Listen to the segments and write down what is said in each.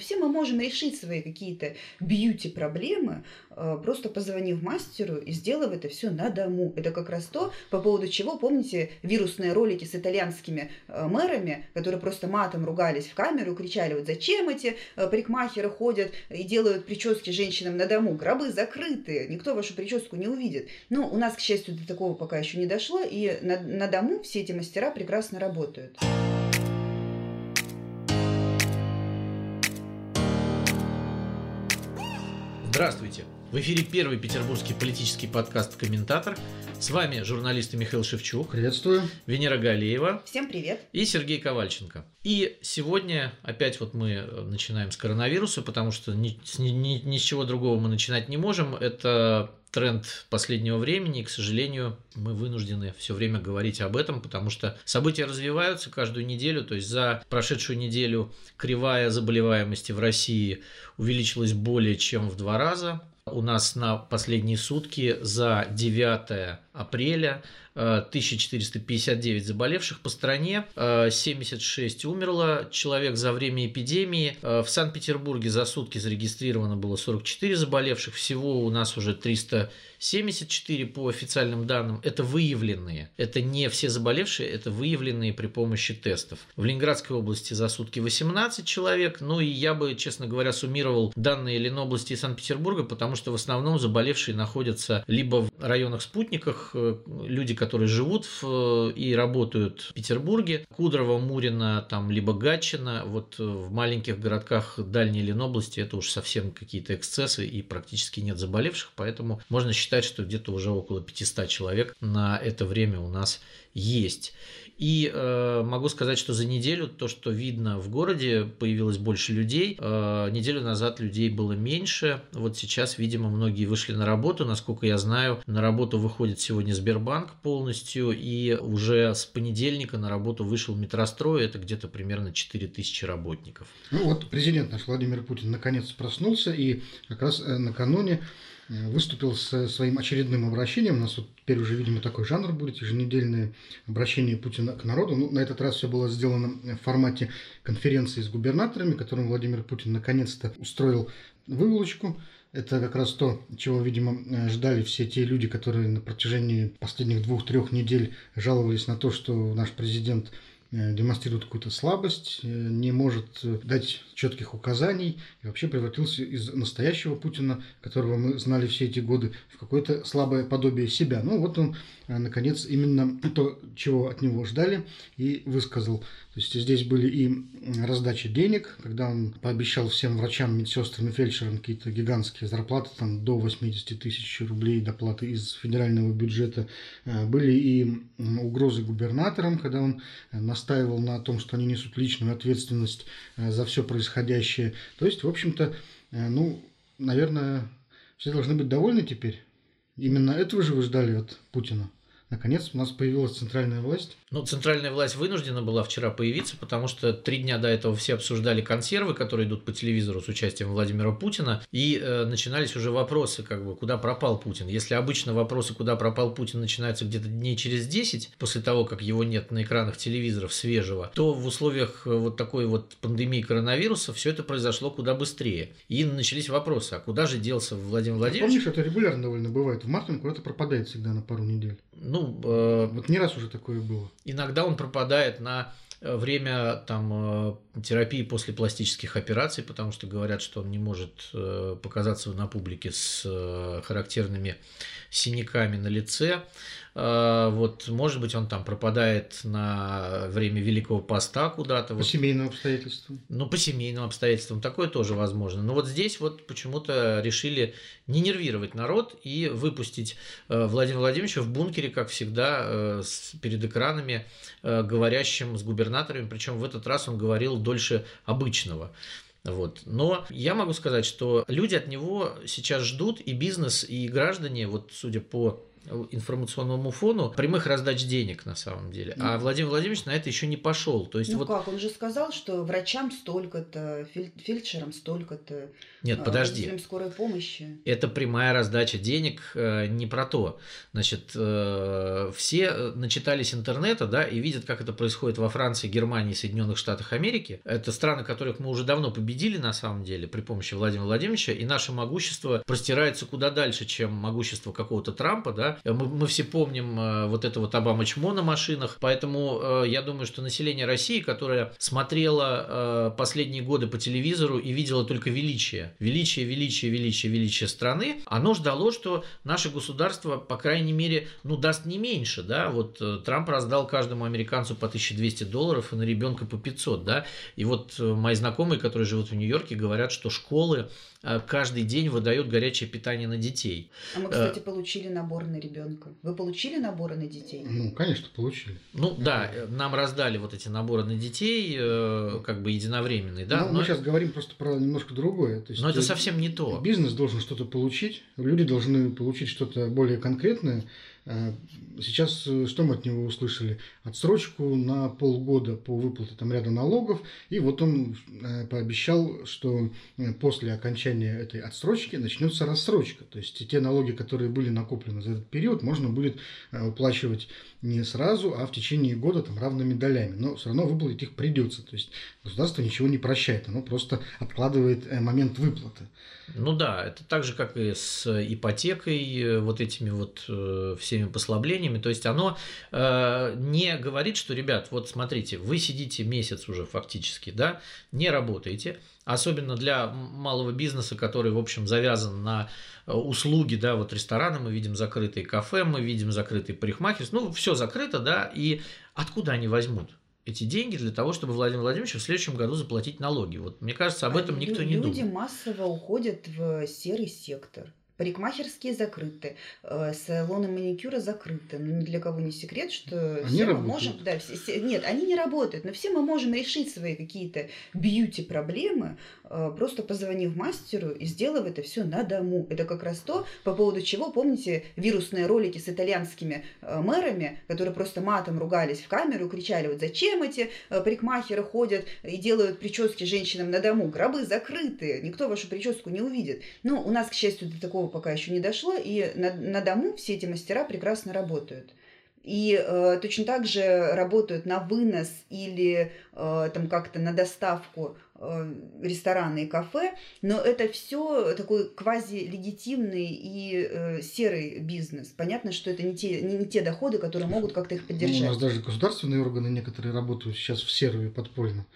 Все мы можем решить свои какие-то бьюти-проблемы, э, просто позвонив мастеру и сделав это все на дому. Это как раз то, по поводу чего, помните, вирусные ролики с итальянскими э, мэрами, которые просто матом ругались в камеру, кричали, вот зачем эти э, парикмахеры ходят и делают прически женщинам на дому, гробы закрыты, никто вашу прическу не увидит. Но у нас, к счастью, до такого пока еще не дошло, и на, на дому все эти мастера прекрасно работают. Здравствуйте! В эфире первый петербургский политический подкаст «Комментатор». С вами журналисты Михаил Шевчук. Приветствую. Венера Галеева. Всем привет. И Сергей Ковальченко. И сегодня опять вот мы э, начинаем с коронавируса, потому что ни, ни, ни, ни с чего другого мы начинать не можем. Это тренд последнего времени, и, к сожалению, мы вынуждены все время говорить об этом, потому что события развиваются каждую неделю, то есть за прошедшую неделю кривая заболеваемости в России увеличилась более чем в два раза. У нас на последние сутки за 9 апреля 1459 э, заболевших по стране, 76 э, умерло человек за время эпидемии. Э, в Санкт-Петербурге за сутки зарегистрировано было 44 заболевших, всего у нас уже 374 по официальным данным. Это выявленные, это не все заболевшие, это выявленные при помощи тестов. В Ленинградской области за сутки 18 человек, ну и я бы, честно говоря, суммировал данные Ленобласти и Санкт-Петербурга, потому что в основном заболевшие находятся либо в районах-спутниках, люди, которые живут в, и работают в Петербурге, Кудрово, Мурино, там, либо Гатчина, вот в маленьких городках дальней Ленобласти это уж совсем какие-то эксцессы и практически нет заболевших, поэтому можно считать, что где-то уже около 500 человек на это время у нас есть. И э, могу сказать, что за неделю то, что видно в городе, появилось больше людей. Э, неделю назад людей было меньше. Вот сейчас, видимо, многие вышли на работу. Насколько я знаю, на работу выходит сегодня Сбербанк полностью. И уже с понедельника на работу вышел метрострой. Это где-то примерно 4000 работников. Ну вот президент наш Владимир Путин наконец проснулся. И как раз э, накануне выступил с своим очередным обращением. У нас вот теперь уже, видимо, такой жанр будет, еженедельное обращение Путина к народу. Ну, на этот раз все было сделано в формате конференции с губернаторами, которым Владимир Путин наконец-то устроил выволочку. Это как раз то, чего, видимо, э, ждали все те люди, которые на протяжении последних двух-трех недель жаловались на то, что наш президент Э, демонстрирует какую-то слабость, э, не может э, дать четких указаний и вообще превратился из настоящего Путина, которого мы знали все эти годы, в какое-то слабое подобие себя. Ну вот он, наконец, именно то, чего от него ждали, и высказал. То есть здесь были и раздача денег, когда он пообещал всем врачам, медсестрам и фельдшерам какие-то гигантские зарплаты, там до 80 тысяч рублей доплаты из федерального бюджета. Были и угрозы губернаторам, когда он настаивал настаивал на том, что они несут личную ответственность э, за все происходящее. То есть, в общем-то, э, ну, наверное, все должны быть довольны теперь. Именно этого же вы ждали от Путина. Наконец у нас появилась центральная власть. Ну, центральная власть вынуждена была вчера появиться, потому что три дня до этого все обсуждали консервы, которые идут по телевизору с участием Владимира Путина, и э, начинались уже вопросы, как бы, куда пропал Путин. Если обычно вопросы, куда пропал Путин, начинаются где-то дней через 10, после того, как его нет на экранах телевизоров свежего, то в условиях э, вот такой вот пандемии коронавируса все это произошло куда быстрее. И начались вопросы, а куда же делся Владимир Владимирович? Помнишь, это регулярно довольно бывает. В марте он куда-то пропадает всегда на пару недель. Ну, э, вот не раз уже такое было. Иногда он пропадает на э, время там, э, терапии после пластических операций, потому что говорят, что он не может э, показаться на публике с характерными синяками на лице. А, вот, может быть, он там пропадает на время Великого Поста куда-то. По вот. семейным обстоятельствам. Ну, по семейным обстоятельствам такое тоже возможно. Но вот здесь вот почему-то решили не нервировать народ и выпустить э, Владимира Владимировича в бункере, как всегда, э, перед экранами, э, говорящим с губернаторами. Причем в этот раз он говорил дольше обычного. Вот. Но я могу сказать, что люди от него сейчас ждут, и бизнес, и граждане, вот судя по информационному фону прямых раздач денег на самом деле. А Владимир Владимирович на это еще не пошел. То есть ну вот... как, он же сказал, что врачам столько-то, фельдшерам столько-то. Нет, а, подожди. скорой помощи. Это прямая раздача денег, э, не про то. Значит, э, все начитались интернета, да, и видят, как это происходит во Франции, Германии, Соединенных Штатах Америки. Это страны, которых мы уже давно победили, на самом деле, при помощи Владимира Владимировича, и наше могущество простирается куда дальше, чем могущество какого-то Трампа, да. Мы, мы все помним э, вот это вот Обама-чмо на машинах, поэтому я думаю, что население России, которое смотрело последние годы по телевизору и видело только величие величие, величие, величие, величие страны, оно ждало, что наше государство, по крайней мере, ну, даст не меньше, да, вот э, Трамп раздал каждому американцу по 1200 долларов и на ребенка по 500, да, и вот э, мои знакомые, которые живут в Нью-Йорке, говорят, что школы э, каждый день выдают горячее питание на детей. А мы, кстати, получили набор на ребенка. Вы получили наборы на детей? Ну, конечно, получили. Ну да, нам раздали вот эти наборы на детей, как бы единовременные, да. Ну, но мы сейчас говорим просто про немножко другое. То есть но это совсем не то. Бизнес должен что-то получить, люди должны получить что-то более конкретное, Э, сейчас э, что мы от него услышали? Отсрочку на полгода по выплате там ряда налогов. И вот он э, пообещал, что после окончания этой отсрочки начнется рассрочка. То есть те налоги, которые были накоплены за этот период, можно будет уплачивать не сразу, а в течение года там равными долями. Но все равно выплатить их придется. То есть государство ничего не прощает, оно просто откладывает момент выплаты. Ну да, это так же, как и с ипотекой, вот этими вот всеми всеми послаблениями. То есть оно э, не говорит, что, ребят, вот смотрите, вы сидите месяц уже фактически, да, не работаете, особенно для малого бизнеса, который, в общем, завязан на э, услуги, да, вот рестораны, мы видим закрытые кафе, мы видим закрытые парикмахерские, ну, все закрыто, да, и откуда они возьмут? эти деньги для того, чтобы Владимир Владимирович в следующем году заплатить налоги. Вот мне кажется, об этом никто не думает. Люди массово уходят в серый сектор. Парикмахерские закрыты, э, салоны маникюра закрыты. Но ни для кого не секрет, что они все работают. мы можем... Да, все, все, нет, они не работают, но все мы можем решить свои какие-то бьюти-проблемы, э, просто позвонив мастеру и сделав это все на дому. Это как раз то, по поводу чего, помните, вирусные ролики с итальянскими э, мэрами, которые просто матом ругались в камеру, кричали, вот зачем эти парикмахеры ходят и делают прически женщинам на дому? Гробы закрыты, никто вашу прическу не увидит. Ну, у нас, к счастью, до такого пока еще не дошло, и на, на дому все эти мастера прекрасно работают. И э, точно так же работают на вынос или э, там как-то на доставку э, рестораны и кафе, но это все такой квази-легитимный и э, серый бизнес. Понятно, что это не те, не, не те доходы, которые могут как-то их поддержать. Ну, у нас даже государственные органы некоторые работают сейчас в серую подпольно.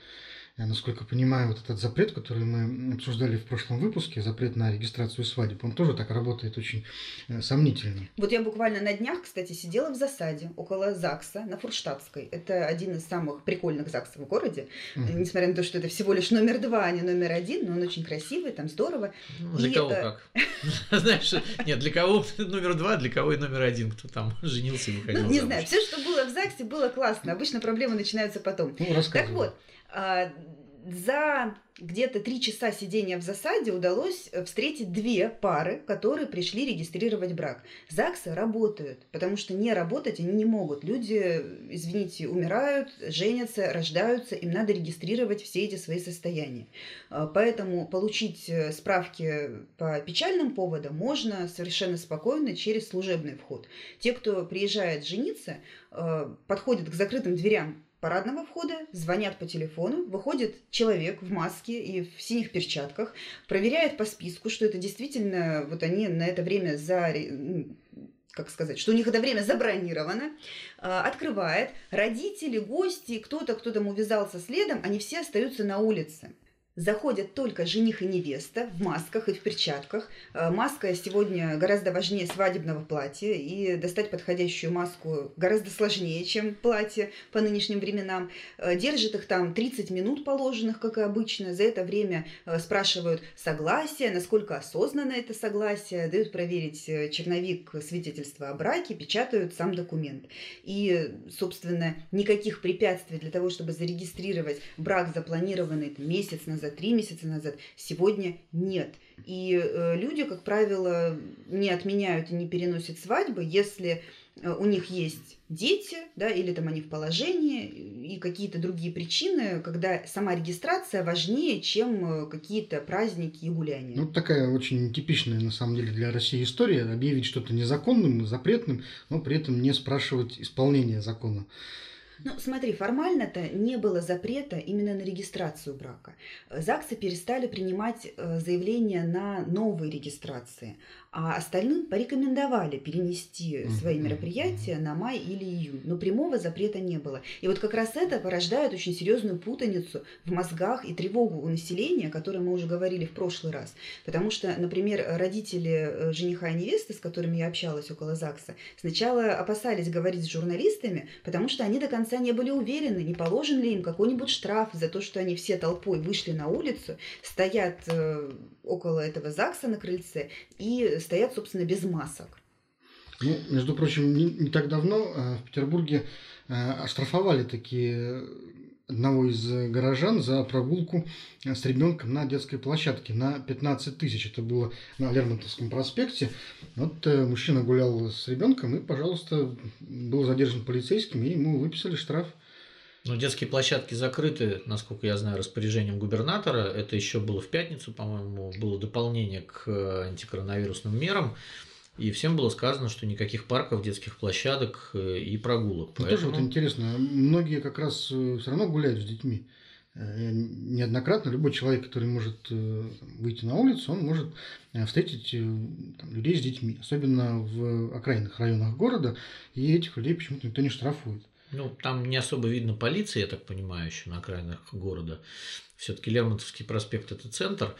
Я, насколько понимаю, вот этот запрет, который мы обсуждали в прошлом выпуске, запрет на регистрацию свадеб, он тоже так работает очень э, сомнительно. Вот я буквально на днях, кстати, сидела в засаде около ЗАГСа на Фурштадтской. Это один из самых прикольных ЗАГСов в городе. Mm-hmm. Несмотря на то, что это всего лишь номер два, а не номер один, но он очень красивый, там здорово. Ну, для и, кого э... как? Знаешь, нет, для кого номер два, для кого и номер один, кто там женился и выходил Ну, не знаю, все, что было в ЗАГСе, было классно. Обычно проблемы начинаются потом. Ну, так вот, за где-то три часа сидения в засаде удалось э, встретить две пары, которые пришли регистрировать брак. ЗАГСы работают, потому что не работать они не могут. Люди, извините, умирают, женятся, рождаются, им надо регистрировать все эти свои состояния. А, поэтому получить э, справки по печальным поводам можно совершенно спокойно через служебный вход. Те, кто приезжает жениться, э, подходят к закрытым дверям парадного входа, звонят по телефону, выходит человек в маске и в синих перчатках, проверяет по списку, что это действительно, вот они на это время за как сказать, что у них это время забронировано, а, открывает, родители, гости, кто-то, кто там увязался следом, они все остаются на улице заходят только жених и невеста в масках и в перчатках. Э, маска сегодня гораздо важнее свадебного платья, и достать подходящую маску гораздо сложнее, чем платье по нынешним временам. Э, держат их там 30 минут положенных, как и обычно. За это время э, спрашивают согласие, насколько осознанно это согласие, дают проверить черновик свидетельства о браке, печатают сам документ. И, собственно, никаких препятствий для того, чтобы зарегистрировать брак, запланированный месяц назад, назад, три месяца назад. Сегодня нет. И э, люди, как правило, не отменяют и не переносят свадьбы, если э, у них есть дети, да, или там они в положении, и какие-то другие причины, когда сама регистрация важнее, чем э, какие-то праздники и гуляния. Ну, такая очень типичная, на самом деле, для России история. Объявить что-то незаконным, запретным, но при этом не спрашивать исполнения закона. Ну, смотри, формально-то не было запрета именно на регистрацию брака. ЗАГСы перестали принимать э, заявления на новые регистрации а остальным порекомендовали перенести свои мероприятия на май или июнь. Но прямого запрета не было. И вот как раз это порождает очень серьезную путаницу в мозгах и тревогу у населения, о которой мы уже говорили в прошлый раз. Потому что, например, родители э, жениха и невесты, с которыми я общалась около ЗАГСа, сначала опасались говорить с журналистами, потому что они до конца не были уверены, не положен ли им какой-нибудь штраф за то, что они все толпой вышли на улицу, стоят э, около этого ЗАГСа на крыльце и стоят, собственно, без масок. Ну, между прочим, не, не так давно э, в Петербурге э, оштрафовали такие одного из горожан за прогулку с ребенком на детской площадке на 15 тысяч. Это было на Лермонтовском проспекте. Вот э, мужчина гулял с ребенком и, пожалуйста, был задержан полицейским, и ему выписали штраф. Ну, детские площадки закрыты, насколько я знаю, распоряжением губернатора. Это еще было в пятницу, по-моему, было дополнение к э, антикоронавирусным мерам. И всем было сказано, что никаких парков, детских площадок э, и прогулок. Ну, Поэтому... Тоже вот интересно, многие как раз э, все равно гуляют с детьми. Неоднократно любой человек, который может выйти на улицу, он может встретить там, людей с детьми, особенно в окраинных районах города, и этих людей почему-то никто не штрафует. Ну, там не особо видно полиции, я так понимаю, еще на окраинах города. Все-таки Лермонтовский проспект – это центр.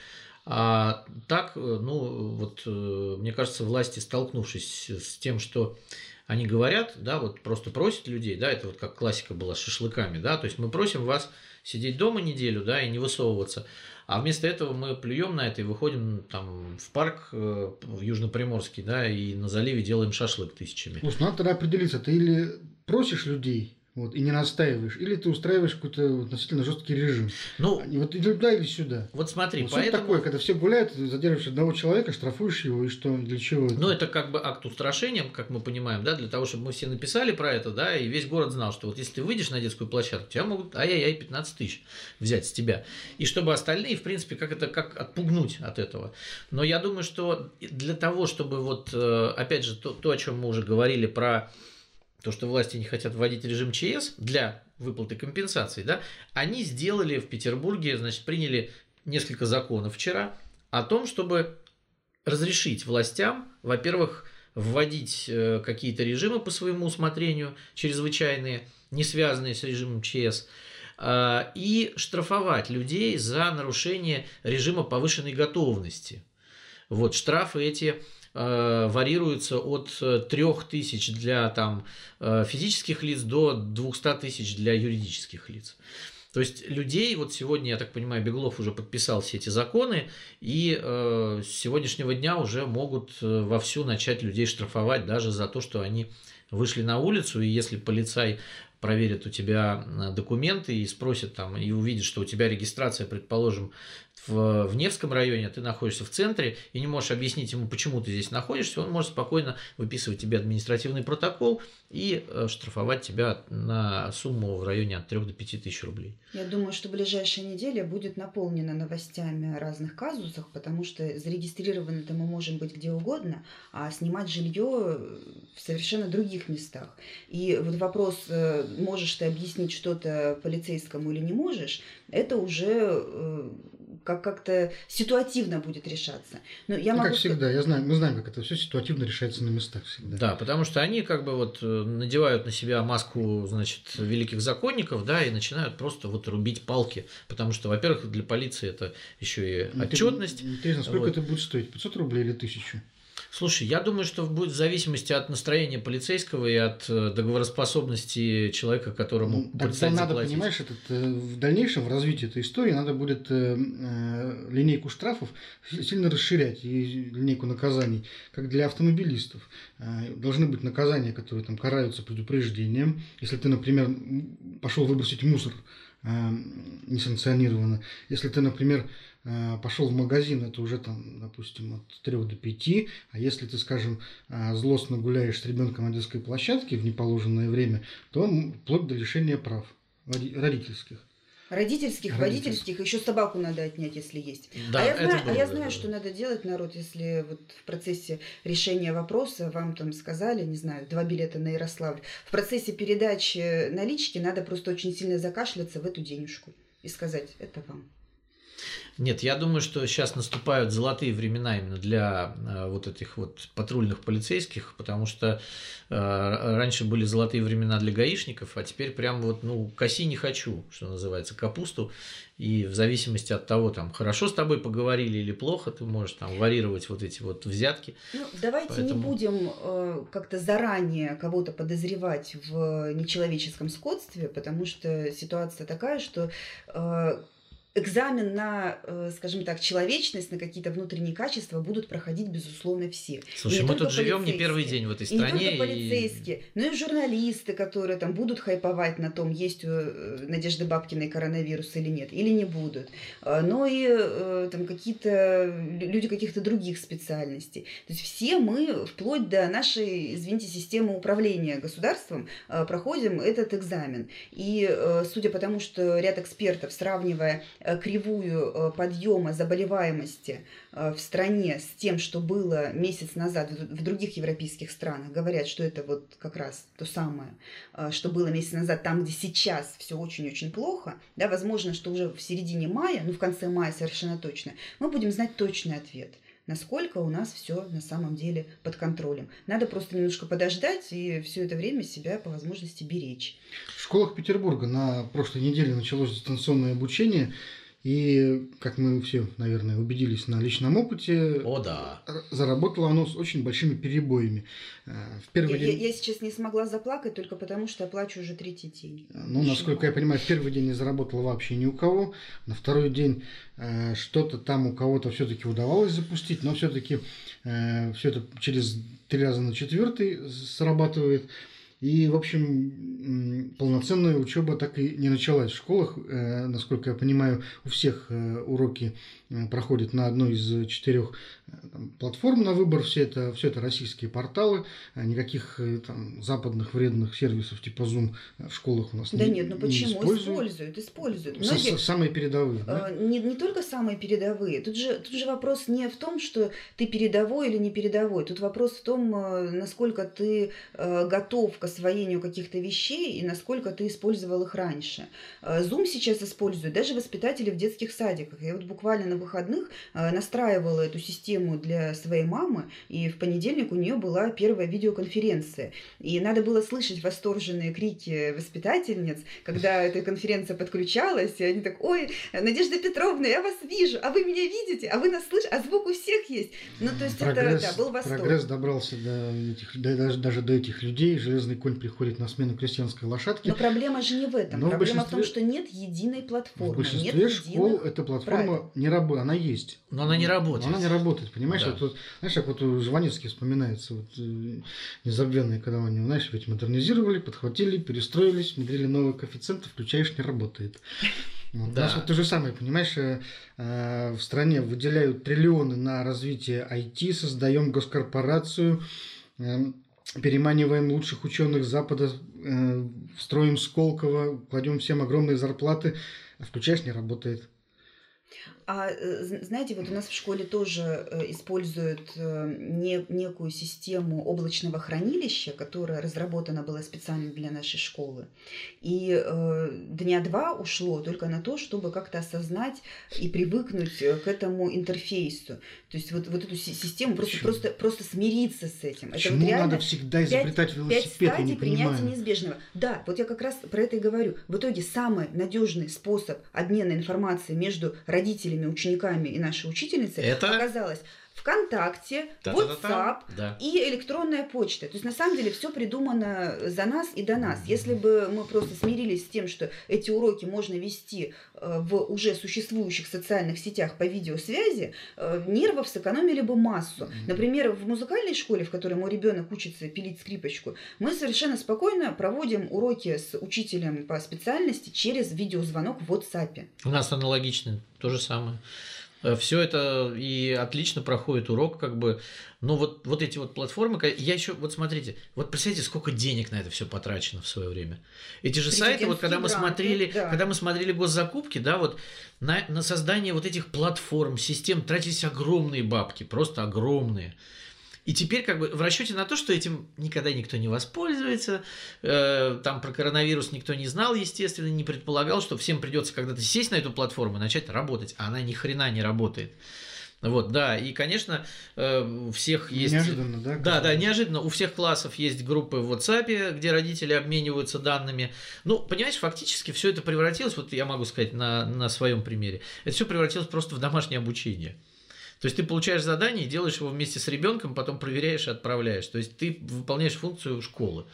А так, э, ну, вот, э, мне кажется, власти, столкнувшись с тем, что они говорят, да, вот просто просят людей, да, это вот как классика была с шашлыками, да, то есть мы просим вас сидеть дома неделю, да, и не высовываться. А вместо этого мы плюем на это и выходим там в парк э, в Южноприморский, да, и на заливе делаем шашлык тысячами. Слушай, надо тогда определиться, ты или просишь людей вот, и не настаиваешь, или ты устраиваешь какой-то относительно жесткий режим. Ну, вот или туда, или сюда. Вот смотри, вот поэтому... такое, когда все гуляют, задерживаешь одного человека, штрафуешь его, и что, для чего это? Ну, это как бы акт устрашения, как мы понимаем, да, для того, чтобы мы все написали про это, да, и весь город знал, что вот если ты выйдешь на детскую площадку, тебя могут, ай-яй-яй, 15 тысяч взять с тебя. И чтобы остальные, в принципе, как это, как отпугнуть от этого. Но я думаю, что для того, чтобы вот, э, опять же, то, то о чем мы уже говорили про то, что власти не хотят вводить режим ЧС для выплаты компенсаций, да, они сделали в Петербурге, значит, приняли несколько законов вчера о том, чтобы разрешить властям, во-первых, вводить э, какие-то режимы по своему усмотрению, чрезвычайные, не связанные с режимом ЧС, э, и штрафовать людей за нарушение режима повышенной готовности. Вот штрафы эти Э, варьируются от 3000 э, для там, э, физических лиц до 200 тысяч для юридических лиц. То есть людей, вот сегодня, я так понимаю, Беглов уже подписал все эти законы, и э, с сегодняшнего дня уже могут вовсю начать людей штрафовать даже за то, что они вышли на улицу, и если полицай проверит у тебя документы и спросит там, и увидит, что у тебя регистрация, предположим, в, в Невском районе, ты находишься в центре и не можешь объяснить ему, почему ты здесь находишься, он может спокойно выписывать тебе административный протокол и э, штрафовать тебя на сумму в районе от 3 до 5 тысяч рублей. Я думаю, что ближайшая неделя будет наполнена новостями о разных казусах, потому что зарегистрированы-то мы можем быть где угодно, а снимать жилье в совершенно других местах. И вот вопрос, э, можешь ты объяснить что-то полицейскому или не можешь, это уже э, как как-то ситуативно будет решаться. Но я ну, могу... Как всегда, я знаю, мы знаем, как это все ситуативно решается на местах всегда. Да, потому что они как бы вот э, надевают на себя маску, значит, великих законников, да, и начинают просто вот рубить палки, потому что, во-первых, для полиции это еще и отчетность. Интересно, сколько вот. это будет стоить? 500 рублей или 1000? Слушай, я думаю, что будет в зависимости от настроения полицейского и от э, договороспособности человека, которому ну, Тогда надо, заплатить. понимаешь, этот, э, в дальнейшем в развитии этой истории надо будет э, э, линейку штрафов сильно расширять и линейку наказаний, как для автомобилистов. Э, должны быть наказания, которые там караются предупреждением. Если ты, например, пошел выбросить мусор несанкционированно. Если ты, например, пошел в магазин, это уже там, допустим, от 3 до 5, а если ты, скажем, злостно гуляешь с ребенком на детской площадке в неположенное время, то вплоть до лишения прав родительских. Родительских, водительских, еще собаку надо отнять, если есть. Да, а я знаю, было, а я знаю да, что надо делать, народ, если вот в процессе решения вопроса вам там сказали, не знаю, два билета на Ярославль. В процессе передачи налички надо просто очень сильно закашляться в эту денежку и сказать, это вам. Нет, я думаю, что сейчас наступают золотые времена именно для э, вот этих вот патрульных полицейских, потому что э, раньше были золотые времена для гаишников, а теперь прям вот, ну, коси не хочу, что называется, капусту. И в зависимости от того, там, хорошо с тобой поговорили или плохо, ты можешь там варьировать вот эти вот взятки. Ну, давайте Поэтому... не будем э, как-то заранее кого-то подозревать в нечеловеческом скотстве, потому что ситуация такая, что э, экзамен на, э, скажем так, человечность, на какие-то внутренние качества будут проходить, безусловно, все. Слушай, мы тут живем не первый день в этой стране. И не только полицейские, и... но и журналисты, которые там будут хайповать на том, есть у э, Надежды Бабкиной коронавирус или нет, или не будут. А, но и э, там какие-то люди каких-то других специальностей. То есть все мы, вплоть до нашей, извините, системы управления государством, проходим этот экзамен. И судя по тому, что ряд экспертов, сравнивая Э, кривую э, подъема заболеваемости э, в стране с тем, что было месяц назад в других европейских странах, говорят, что это вот как раз то самое, что было месяц назад, там, где сейчас все очень-очень плохо, да, возможно, что уже в середине мая, ну, в конце мая совершенно точно, мы будем знать точный ответ – насколько у нас все на самом деле под контролем. Надо просто немножко подождать и все это время себя по возможности беречь. В школах Петербурга на прошлой неделе началось дистанционное обучение. И, как мы все, наверное, убедились на личном опыте, О, да. заработало оно с очень большими перебоями. Э, в первый я, день... я сейчас не смогла заплакать только потому, что я плачу уже третий день. Э, ну, насколько я понимаю, в первый день не заработало вообще ни у кого. На второй день э, что-то там у кого-то все-таки удавалось запустить, но все-таки э, все это через три раза на четвертый срабатывает. И, в общем, полноценная учеба так и не началась в школах. Э, насколько я понимаю, у всех э, уроки э, проходят на одной из четырех там, платформ на выбор. Все это, все это российские порталы. Никаких там, западных вредных сервисов типа Zoom в школах у нас да не нет, ну почему? Используют, используют. используют. Многие, самые передовые. Да? Не, не только самые передовые. Тут же, тут же вопрос не в том, что ты передовой или не передовой. Тут вопрос в том, насколько ты готов к освоению каких-то вещей и насколько ты использовал их раньше. Э, Zoom сейчас используют даже воспитатели в детских садиках. Я вот буквально на выходных э, настраивала эту систему для своей мамы, и в понедельник у нее была первая видеоконференция. И надо было слышать восторженные крики воспитательниц, когда эта конференция подключалась, и они так, ой, Надежда Петровна, я вас вижу, а вы меня видите, а вы нас слышите, а звук у всех есть. Ну, то есть прогресс, это, да, был восторг. Прогресс добрался до этих, даже, даже до этих людей, железный конь приходит на смену крестьянской лошадки. Но проблема же не в этом. Но проблема в, в том, что нет единой платформы. В большинстве нет школ эта платформа правил. не работает. Она есть. Но она не работает. Но она не работает, понимаешь? Да. Вот, вот, знаешь, как вот у Жванецкий вспоминается, вот, э, незабвенные, когда они, знаешь, ведь модернизировали, подхватили, перестроились, внедрили новые коэффициенты, включаешь, не работает. Вот. Да. У нас вот то же самое, понимаешь, э, э, в стране выделяют триллионы на развитие IT, создаем госкорпорацию, э, переманиваем лучших ученых Запада, э, строим Сколково, кладем всем огромные зарплаты, а включаешь, не работает. А э, знаете, вот у нас в школе тоже э, используют э, не, некую систему облачного хранилища, которая разработана была специально для нашей школы. И э, дня два ушло только на то, чтобы как-то осознать и привыкнуть к этому интерфейсу. То есть вот, вот эту систему просто, просто, просто смириться с этим. Почему это вот надо всегда изобретать 5, велосипед? 5 стадий принятия неизбежного. Да, вот я как раз про это и говорю. В итоге самый надежный способ обмена информацией между родителями родителями, учениками и нашей учительницей, это... оказалось ВКонтакте, WhatsApp да. и электронная почта. То есть на самом деле все придумано за нас и до нас. Если бы мы просто смирились с тем, что эти уроки можно вести э, в уже существующих социальных сетях по видеосвязи, э, нервов сэкономили бы массу. Например, в музыкальной школе, в которой мой ребенок учится пилить скрипочку, мы совершенно спокойно проводим уроки с учителем по специальности через видеозвонок в WhatsApp. У нас аналогично то же самое. Э, Все это и отлично проходит урок, как бы. Но вот, вот эти вот платформы, я еще, вот смотрите, вот представьте, сколько денег на это все потрачено в свое время. Эти же сайты, вот когда мы смотрели, да. когда мы смотрели госзакупки, да, вот на, на создание вот этих платформ, систем тратились огромные бабки, просто огромные. И теперь как бы в расчете на то, что этим никогда никто не воспользуется, э, там про коронавирус никто не знал, естественно, не предполагал, что всем придется когда-то сесть на эту платформу и начать работать, а она ни хрена не работает. Вот, да, и, конечно, э, у всех есть... Неожиданно, да? Да, да, неожиданно. У всех классов есть группы в WhatsApp, где родители обмениваются данными. Ну, понимаешь, фактически все это превратилось, вот я могу сказать на, на своем примере, это все превратилось просто в домашнее обучение. То есть ты получаешь задание делаешь его вместе с ребенком, потом проверяешь и отправляешь. То есть ты выполняешь функцию школы.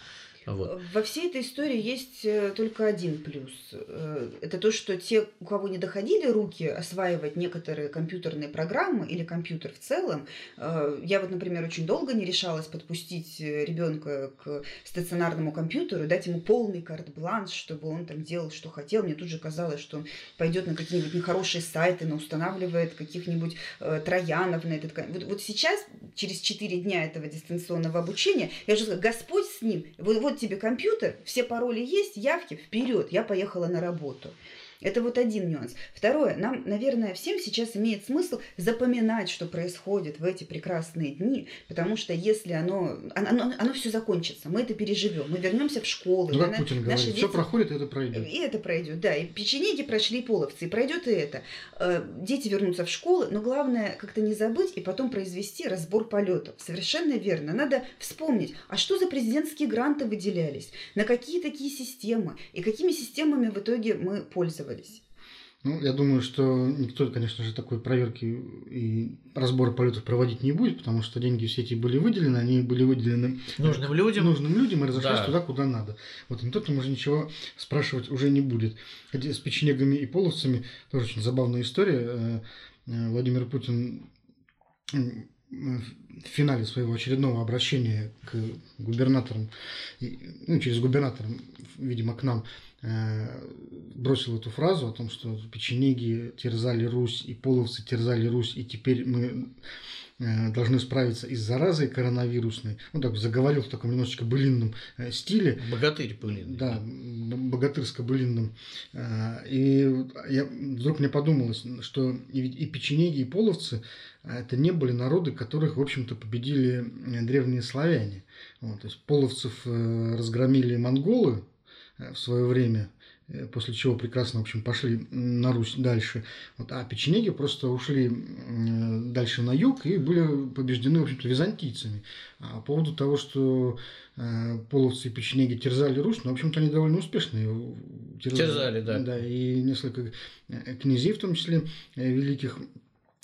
Вот. Во всей этой истории есть э, только один плюс. Э, это то, что те, у кого не доходили руки осваивать некоторые компьютерные программы или компьютер в целом, э, я вот, например, очень долго не решалась подпустить ребенка к стационарному компьютеру, дать ему полный карт-бланш, чтобы он там делал, что хотел. Мне тут же казалось, что он пойдет на какие-нибудь нехорошие сайты, на устанавливает каких-нибудь троянов на этот... Вот, вот сейчас, через 4 дня этого дистанционного обучения, я же сказала, Господь с ним, вот, вот вот тебе компьютер, все пароли есть, явки, вперед, я поехала на работу. Это вот один нюанс. Второе, нам, наверное, всем сейчас имеет смысл запоминать, что происходит в эти прекрасные дни, потому что если оно, оно, оно все закончится, мы это переживем, мы вернемся в школу. Ну, как Путин говорит, дети... все проходит, и это пройдет. И это пройдет, да. И печенеги прошли, половцы, и пройдет и это. Э, дети вернутся в школу, но главное как-то не забыть и потом произвести разбор полетов. Совершенно верно. Надо вспомнить, а что за президентские гранты выделялись, на какие такие системы, и какими системами в итоге мы пользовались пользовались? Ну, я думаю, что никто, конечно же, такой проверки и разбора полетов проводить не будет, потому что деньги все эти были выделены, они были выделены нужным людям, нужным людям и разошлись да. туда, куда надо. Вот никто там уже ничего спрашивать уже не будет. Хотя с печенегами и половцами тоже очень забавная история. Э, э, Владимир Путин в финале своего очередного обращения к губернаторам, ну, через губернатора, видимо, к нам, Э, бросил эту фразу о том, что печенеги терзали Русь и половцы терзали Русь, и теперь мы э, должны справиться и с заразой коронавирусной. Ну, так заговорил в таком немножечко былинном э, стиле. Богатырь былинный. Да, богатырско-былинном. И я, вдруг мне подумалось, что и, и печенеги, и половцы это не были народы, которых, в общем-то, победили древние славяне. Вот, то есть половцев разгромили монголы, Э, в свое время, э, после чего прекрасно, в общем, пошли на Русь дальше. Вот, а печенеги просто ушли дальше на юг и были побеждены, в общем-то, византийцами. А по поводу того, что э, половцы и печенеги терзали Русь, ну, в общем-то, они довольно успешно терзали. Терзали, да. Да, и несколько князей, в том числе, великих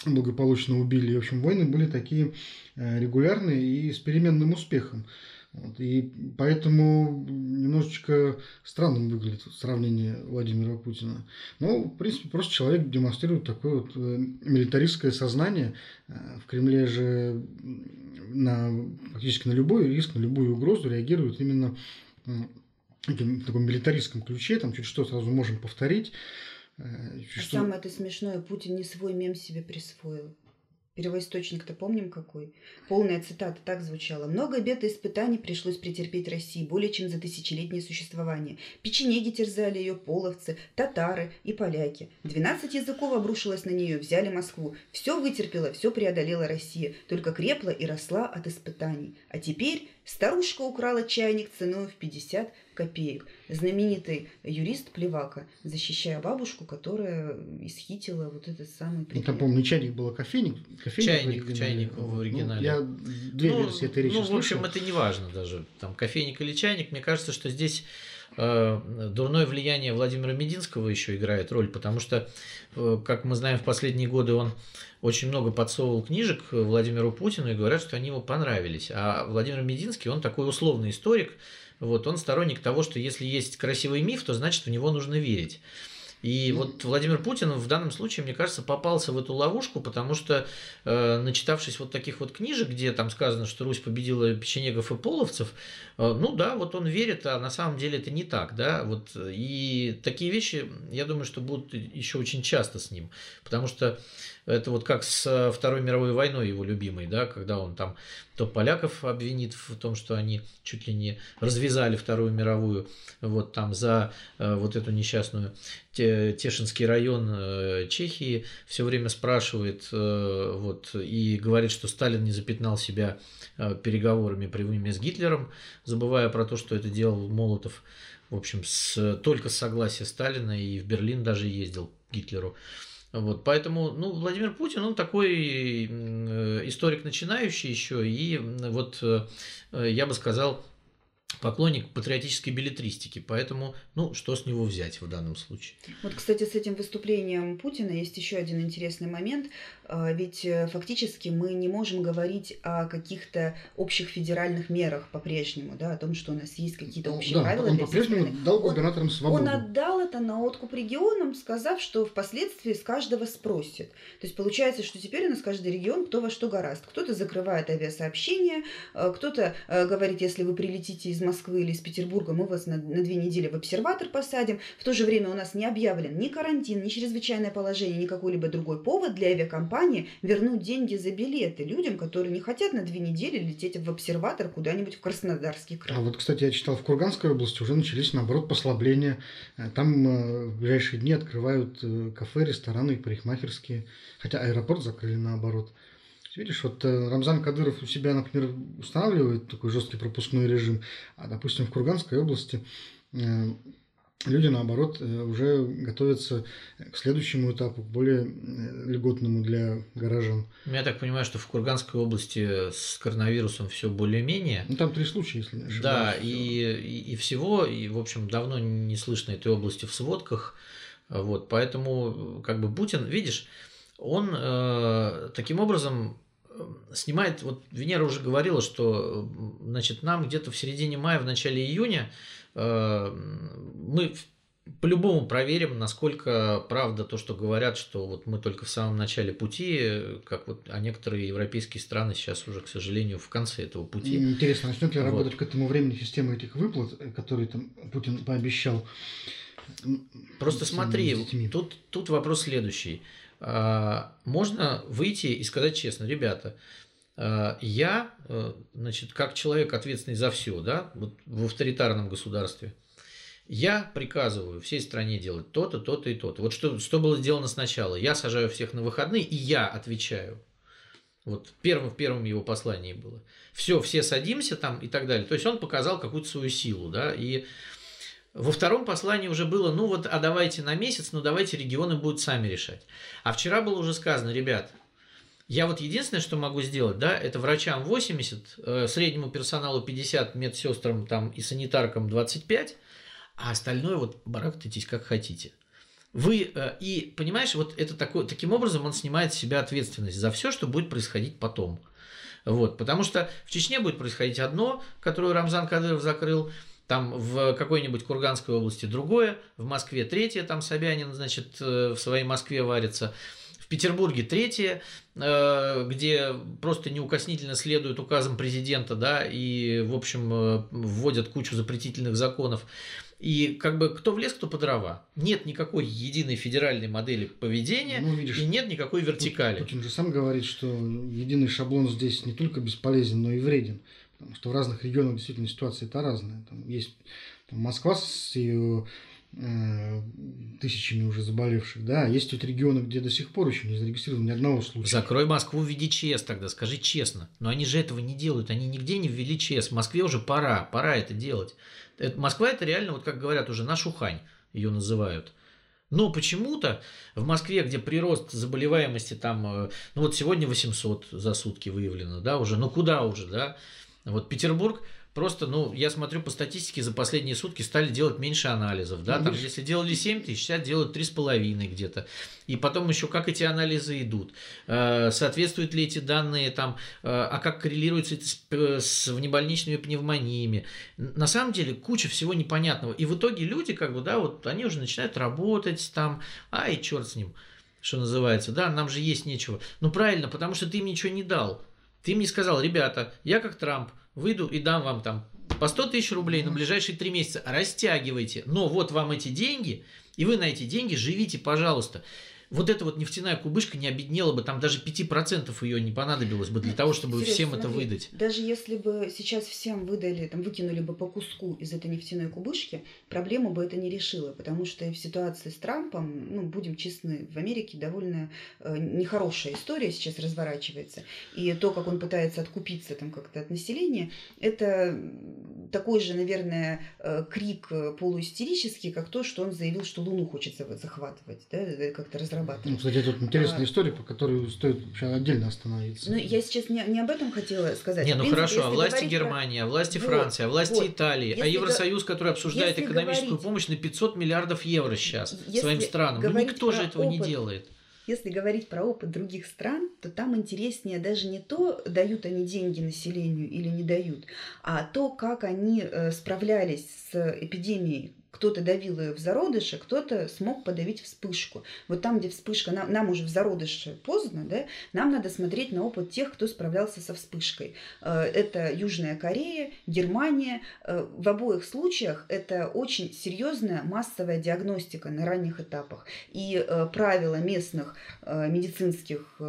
благополучно убили. И, в общем, войны были такие регулярные и с переменным успехом. Вот, и поэтому немножечко странным выглядит сравнение Владимира Путина. Но, в принципе, просто человек демонстрирует такое вот э, милитаристское сознание. Э, в Кремле же на, практически на любой риск, на любую угрозу реагирует именно в таком милитаристском ключе, там чуть что сразу можем повторить. Э, а что... самое это смешное, Путин не свой мем себе присвоил. Первоисточник-то помним какой? Полная цитата так звучала. «Много бед и испытаний пришлось претерпеть России более чем за тысячелетнее существование. Печенеги терзали ее, половцы, татары и поляки. Двенадцать языков обрушилось на нее, взяли Москву. Все вытерпела, все преодолела Россия, только крепла и росла от испытаний. А теперь старушка украла чайник ценой в 50 копеек. Знаменитый юрист Плевака, защищая бабушку, которая исхитила вот этот самый предмет. Ну, там, помню, не чайник был, а кофейник. кофейник чайник, в чайник в ну, оригинале. Ну, я две ну, версии этой речи Ну, в общем, это не важно даже, там, кофейник или чайник. Мне кажется, что здесь дурное влияние Владимира Мединского еще играет роль, потому что, э, как мы знаем, в последние годы он очень много подсовывал книжек Владимиру Путину и говорят, что они ему понравились. А Владимир Мединский, он такой условный историк, вот, он сторонник того, что если есть красивый миф, то значит в него нужно верить. И вот Владимир Путин в данном случае, мне кажется, попался в эту ловушку, потому что, э, начитавшись вот таких вот книжек, где там сказано, что Русь победила печенегов и половцев, э, ну да, вот он верит, а на самом деле это не так, да, вот, и такие вещи, я думаю, что будут еще очень часто с ним, потому что это вот как с Второй мировой войной его любимой, да, когда он там то поляков обвинит в том, что они чуть ли не развязали Вторую мировую, вот там за э, вот эту несчастную Тешинский район э, Чехии, все время спрашивает э, вот, и говорит, что Сталин не запятнал себя переговорами прямыми с Гитлером, забывая про то, что это делал Молотов, в общем, с, только с согласия Сталина и в Берлин даже ездил Гитлеру. Вот, поэтому, ну, Владимир Путин, он такой историк начинающий еще, и вот э, я бы сказал, поклонник патриотической билетристики, поэтому, ну, что с него взять в данном случае? Вот, кстати, с этим выступлением Путина есть еще один интересный момент, а, ведь э, фактически мы не можем говорить о каких-то общих федеральных мерах по-прежнему, да, о том, что у нас есть какие-то общие да, правила. Он по-прежнему дал губернаторам он, свободу. Он отдал это на откуп регионам, сказав, что впоследствии с каждого спросит. То есть получается, что теперь у нас каждый регион кто во что гораст. Кто-то закрывает авиасообщение, э, кто-то э, говорит, если вы прилетите из Москвы или из Петербурга, мы вас на, на две недели в обсерватор посадим. В то же время у нас не объявлен ни карантин, ни чрезвычайное положение, ни какой-либо другой повод для авиакомпании вернуть деньги за билеты людям, которые не хотят на две недели лететь в обсерватор куда-нибудь в Краснодарский край. А вот, кстати, я читал, в Курганской области уже начались, наоборот, послабления. Э, Там э, в ближайшие дни открывают э, кафе, рестораны парикмахерские. Хотя аэропорт закрыли наоборот. Видишь, вот э, Рамзан Кадыров у себя, например, устанавливает такой жесткий пропускной режим, а, допустим, в Курганской области э, люди, наоборот, э, уже готовятся к следующему этапу, к более льготному для горожан. Я так понимаю, что в Курганской области с коронавирусом все более-менее. Ну, там три случая, если не ошибаюсь. Да, и, и, и всего, и, в общем, давно не слышно этой области в сводках. Вот, поэтому, как бы, Путин, видишь, он э, таким образом э, снимает, вот Венера уже говорила, что, э, значит, нам где-то в середине мая, в начале июня э, мы по-любому проверим, насколько правда то, что говорят, что вот мы только в самом начале пути, э, как вот, а некоторые европейские страны сейчас уже, к сожалению, в конце этого пути. Интересно, начнет ли Вот. работать к этому времени система этих выплат, которые там Путин пообещал? Просто смотри, тут, тут вопрос следующий. А, Можно выйти и сказать честно, ребята, а, я, э, значит, как человек, ответственный за все, да, вот в авторитарном государстве, я приказываю всей стране делать то-то, то-то и то-то. Вот что, что было сделано сначала. Я сажаю всех на выходные, и я отвечаю. Вот первым в первом его послании было. Все, все садимся там и так далее. То есть он показал какую-то свою силу, да, и во втором послании уже было, ну вот, а давайте на месяц, ну давайте регионы будут сами решать. А вчера было уже сказано, ребят, я вот единственное, что могу сделать, да, это врачам 80, э, среднему персоналу 50, медсестрам там и санитаркам 25, а остальное вот барахтайтесь как хотите. Вы, э, и понимаешь, вот это такой, таким образом он снимает с себя ответственность за все, что будет происходить потом. Вот, потому что в Чечне будет происходить одно, которое Рамзан Кадыров закрыл, там в какой-нибудь Курганской области другое, в Москве третье, там Собянин, значит, э, в своей Москве варится, в Петербурге третье, э, где просто неукоснительно следуют указам президента, да, и, в общем, э, вводят кучу запретительных законов. И как бы кто в лес, кто по дрова. Нет никакой единой федеральной модели поведения Ну, видишь, и нет никакой вертикали. Путин же сам говорит, что единый шаблон здесь не только бесполезен, но и вреден. Потому что в разных регионах действительно ситуация это разная. Там есть там, Москва с ее э, тысячами уже заболевших, да, а есть вот регионы, где до сих пор еще не зарегистрировано ни одного случая. Закрой Москву, введи ЧС тогда, скажи честно. Но они же этого не делают, они нигде не ввели ЧС. В Москве уже пора, пора это делать. Это, Москва это реально, вот как говорят уже, наш Ухань ее называют. Но почему-то в Москве, где прирост заболеваемости там, э, ну вот сегодня 800 за сутки выявлено, да, уже, ну куда уже, да. Вот Петербург Просто, ну, я смотрю по статистике, за последние сутки стали делать меньше анализов, да, там, если делали 7 тысяч, сейчас делают 3,5 где-то. И потом еще, как эти анализы идут, э, соответствуют ли эти данные там, э, а как коррелируется это с, с внебольничными пневмониями. На самом деле, куча всего непонятного. И в итоге люди, как бы, да, вот они уже начинают работать там, ай, черт с ним что называется, да, нам же есть нечего. Ну правильно, потому что ты им ничего не дал. Ты мне сказал, ребята, я как Трамп, выйду и дам вам там по 100 тысяч рублей на ближайшие три месяца, растягивайте, но вот вам эти деньги, и вы на эти деньги живите, пожалуйста вот эта вот нефтяная кубышка не обеднела бы, там даже 5% ее не понадобилось бы для того, чтобы Серьез, всем смотри, это выдать. Даже если бы сейчас всем выдали, там, выкинули бы по куску из этой нефтяной кубышки, проблему бы это не решило, потому что в ситуации с Трампом, ну, будем честны, в Америке довольно э, нехорошая история сейчас разворачивается. И то, как он пытается откупиться там как-то от населения, это такой же, наверное, э, крик э, полуистерический, как то, что он заявил, что Луну хочет захватывать, да, как-то разрабатывать разрабатывать. Ну, кстати, тут интересная а, история, по которой стоит вообще отдельно остановиться. Ну, я сейчас не, не об этом хотела сказать. Не, ну принципе, хорошо, а власти Германии, про... а власти Франции, вот, а власти вот. Италии, если а Евросоюз, который обсуждает экономическую говорить, помощь на 500 миллиардов евро сейчас своим странам. Ну, никто же этого опыт, не делает. Если говорить про опыт других стран, то там интереснее даже не то, дают они деньги населению или не дают, а то, как они э, справлялись с эпидемией кто-то давил ее в зародыше, кто-то смог подавить вспышку. Вот там, где вспышка, нам, нам уже в зародыше поздно, да, нам надо смотреть на опыт тех, кто справлялся со вспышкой. Э, это Южная Корея, Германия. Э, в обоих случаях это очень серьезная массовая диагностика на ранних этапах. И э, правила местных медицинских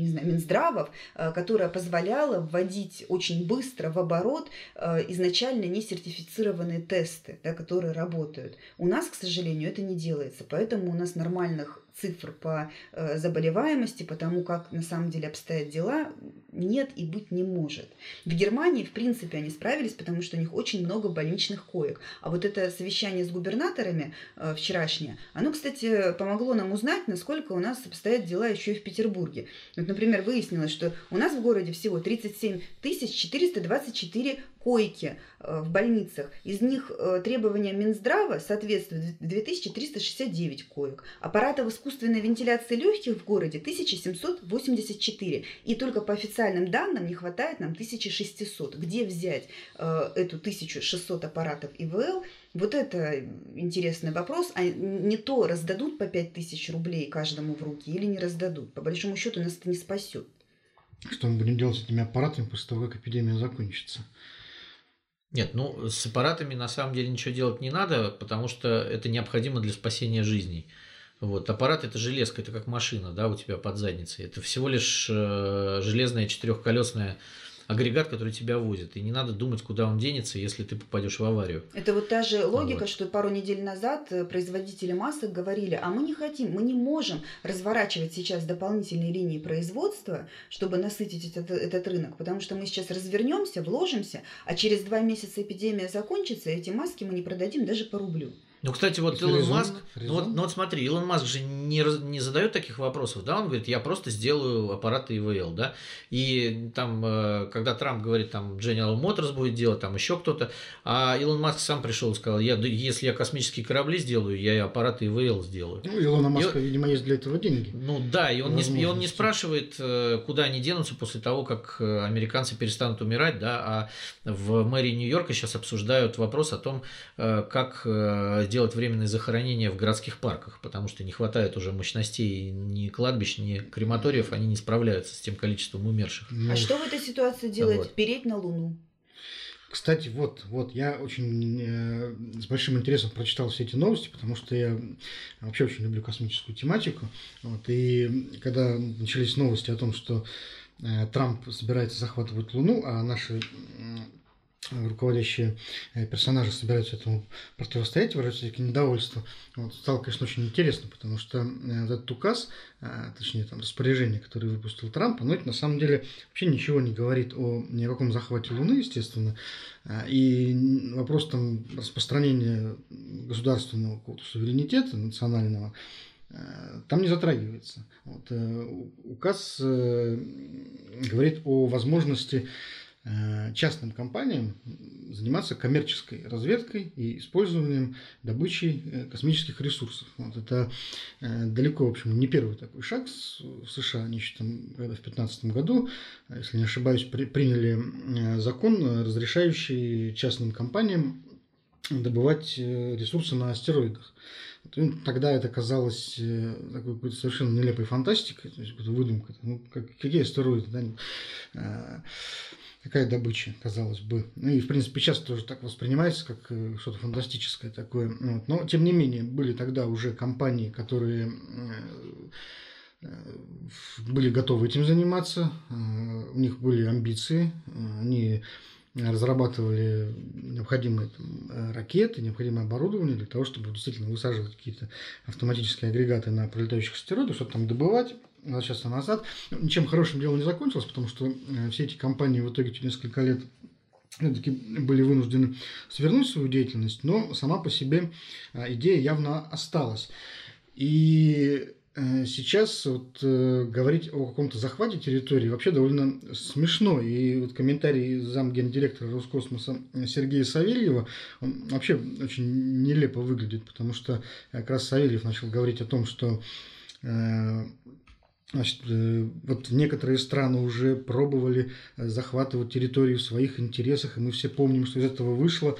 не знаю, Минздравов, э, которая позволяла вводить очень быстро в оборот э, изначально не сертифицированные тесты, да, которые работают. У нас, к сожалению, это не делается, поэтому у нас нормальных цифр по э, заболеваемости, потому как на самом деле обстоят дела, нет и быть не может. В Германии, в принципе, они справились, потому что у них очень много больничных коек. А вот это совещание с губернаторами э, вчерашнее, оно, кстати, помогло нам узнать, насколько у нас обстоят дела еще и в Петербурге. Вот, например, выяснилось, что у нас в городе всего 37 424 койки в больницах. Из них э, требования Минздрава соответствуют 2369 коек. Аппаратов искусственной вентиляции легких в городе 1784. И только по официальным данным не хватает нам 1600. Где взять э, эту 1600 аппаратов ИВЛ? Вот это интересный вопрос. А не то раздадут по 5000 рублей каждому в руки или не раздадут. По большому счету нас это не спасет. Что мы будем делать с этими аппаратами после того, как эпидемия закончится? Нет, ну с аппаратами на самом деле ничего делать не надо, потому что это необходимо для спасения жизней. Вот, аппарат это железка, это как машина, да, у тебя под задницей. Это всего лишь э, железная четырехколесная агрегат, который тебя возит. И не надо думать, куда он денется, если ты попадешь в аварию. Это вот та же логика, вот. что пару недель назад э, производители масок говорили, а мы не хотим, мы не можем разворачивать сейчас дополнительные линии производства, чтобы насытить этот, этот рынок, потому что мы сейчас развернемся, вложимся, а через два месяца эпидемия закончится, и эти маски мы не продадим даже по рублю. Ну, кстати, вот Илон резон, Маск, Ну, вот, ну вот смотри, Илон Маск же не, не задает таких вопросов, да, он говорит, я просто сделаю аппараты ИВЛ, да, и там, э, когда Трамп говорит, там, General Motors будет делать, там, еще кто-то, а Илон Маск сам пришел и сказал, я, если я космические корабли сделаю, я и аппараты ИВЛ сделаю. Ну, Илона Маска, и, видимо, есть для этого деньги. Ну, да, и он, не, и он не спрашивает, э, куда они денутся после того, как э, американцы перестанут умирать, да, а в мэрии Нью-Йорка сейчас обсуждают вопрос о том, как делать временное захоронение в городских парках, потому что не хватает уже мощностей ни кладбищ, ни крематориев, они не справляются с тем количеством умерших. Ну, а что в этой ситуации делать? Вот. Переть на Луну? Кстати, вот, вот, я очень э, с большим интересом прочитал все эти новости, потому что я вообще очень люблю космическую тематику. Вот, и когда начались новости о том, что э, Трамп собирается захватывать Луну, а наши руководящие э, персонажи собираются этому противостоять, выражать недовольство. Вот, стало, конечно, очень интересно, потому что э, этот указ, э, точнее, там, распоряжение, которое выпустил Трамп, оно на самом деле вообще ничего не говорит о никаком захвате Луны, естественно, и вопрос там распространения государственного суверенитета национального, там не затрагивается. Вот, указ говорит о возможности частным компаниям заниматься коммерческой разведкой и использованием добычей э, космических ресурсов. Вот это э, далеко, в общем, не первый такой шаг в США. Они еще там, когда в 2015 году, если не ошибаюсь, при, приняли закон, разрешающий частным компаниям добывать ресурсы на астероидах. Тогда это казалось такой какой-то совершенно нелепой фантастикой, то есть выдумкой. Ну, как, какие астероиды, да? Какая добыча, казалось бы. Ну и, в принципе, сейчас тоже так воспринимается, как э, что-то фантастическое такое. Вот. Но, тем не менее, были тогда уже компании, которые э, э, были готовы этим заниматься, у них были амбиции, они разрабатывали необходимые там, ракеты, необходимое оборудование для того, чтобы действительно высаживать какие-то автоматические агрегаты на пролетающих астероидах, что-то там добывать возвращаться назад. Ничем хорошим дело не закончилось, потому что э, все эти компании в итоге через несколько лет все-таки были вынуждены свернуть свою деятельность, но сама по себе э, идея явно осталась. И э, сейчас вот, говорить о каком-то захвате территории вообще довольно смешно. И вот комментарий замгендиректора Роскосмоса Сергея Савельева, вообще очень нелепо выглядит, потому что как раз Савельев начал говорить о том, что Значит, э, вот некоторые страны уже пробовали э, захватывать территорию в своих интересах, и мы все помним, что из этого вышло.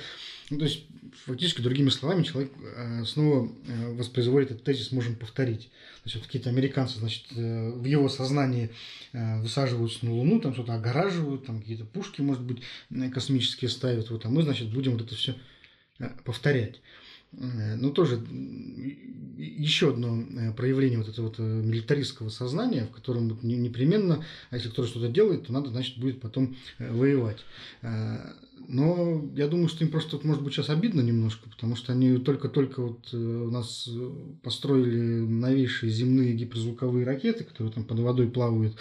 Ну, то есть, фактически, другими словами, человек э, снова воспроизводит этот тезис, можем повторить. То есть, вот какие-то американцы, значит, в его сознании высаживаются на Луну, там что-то огораживают, там какие-то пушки, может быть, космические ставят, вот, а мы, значит, будем вот это все повторять. Ну, тоже еще одно э, проявление вот этого вот э, милитаристского сознания, в котором непременно, а если кто-то что-то делает, то надо, значит, будет потом э, воевать. Но я думаю, что им просто, может быть, сейчас обидно немножко, потому что они только-только вот у нас построили новейшие земные гиперзвуковые ракеты, которые там под водой плавают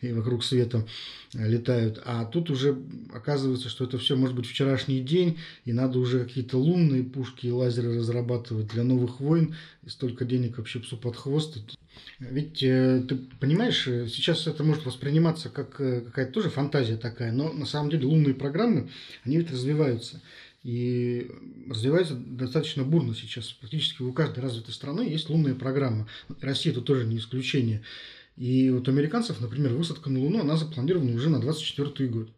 и вокруг света летают. А тут уже оказывается, что это все может быть вчерашний день, и надо уже какие-то лунные пушки и лазеры разрабатывать для новых войн, и столько денег вообще псу под хвост. Ведь э, ты понимаешь, э, сейчас это может восприниматься как э, какая-то тоже фантазия такая, но на самом деле лунные программы, они ведь развиваются. И развиваются достаточно бурно сейчас. Практически у каждой развитой страны есть лунная программа. Россия это тоже не исключение. И вот американцев, например, высадка на Луну, она запланирована уже на 24 год.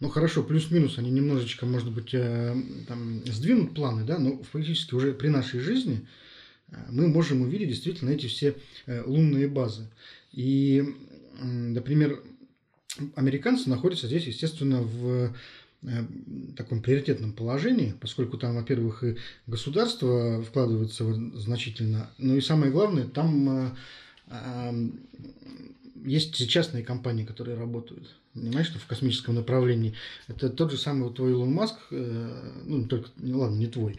Ну хорошо, плюс-минус они немножечко, может быть, там, сдвинут планы, да, но фактически уже при нашей жизни мы можем увидеть действительно эти все э, лунные базы. И, например, американцы находятся здесь, естественно, в таком приоритетном положении, поскольку там, во-первых, и государство вкладывается значительно, но и самое главное, там есть частные компании, которые работают, понимаешь, что в космическом направлении. Это тот же самый твой Илон Маск, э, ну, только, ладно, не твой,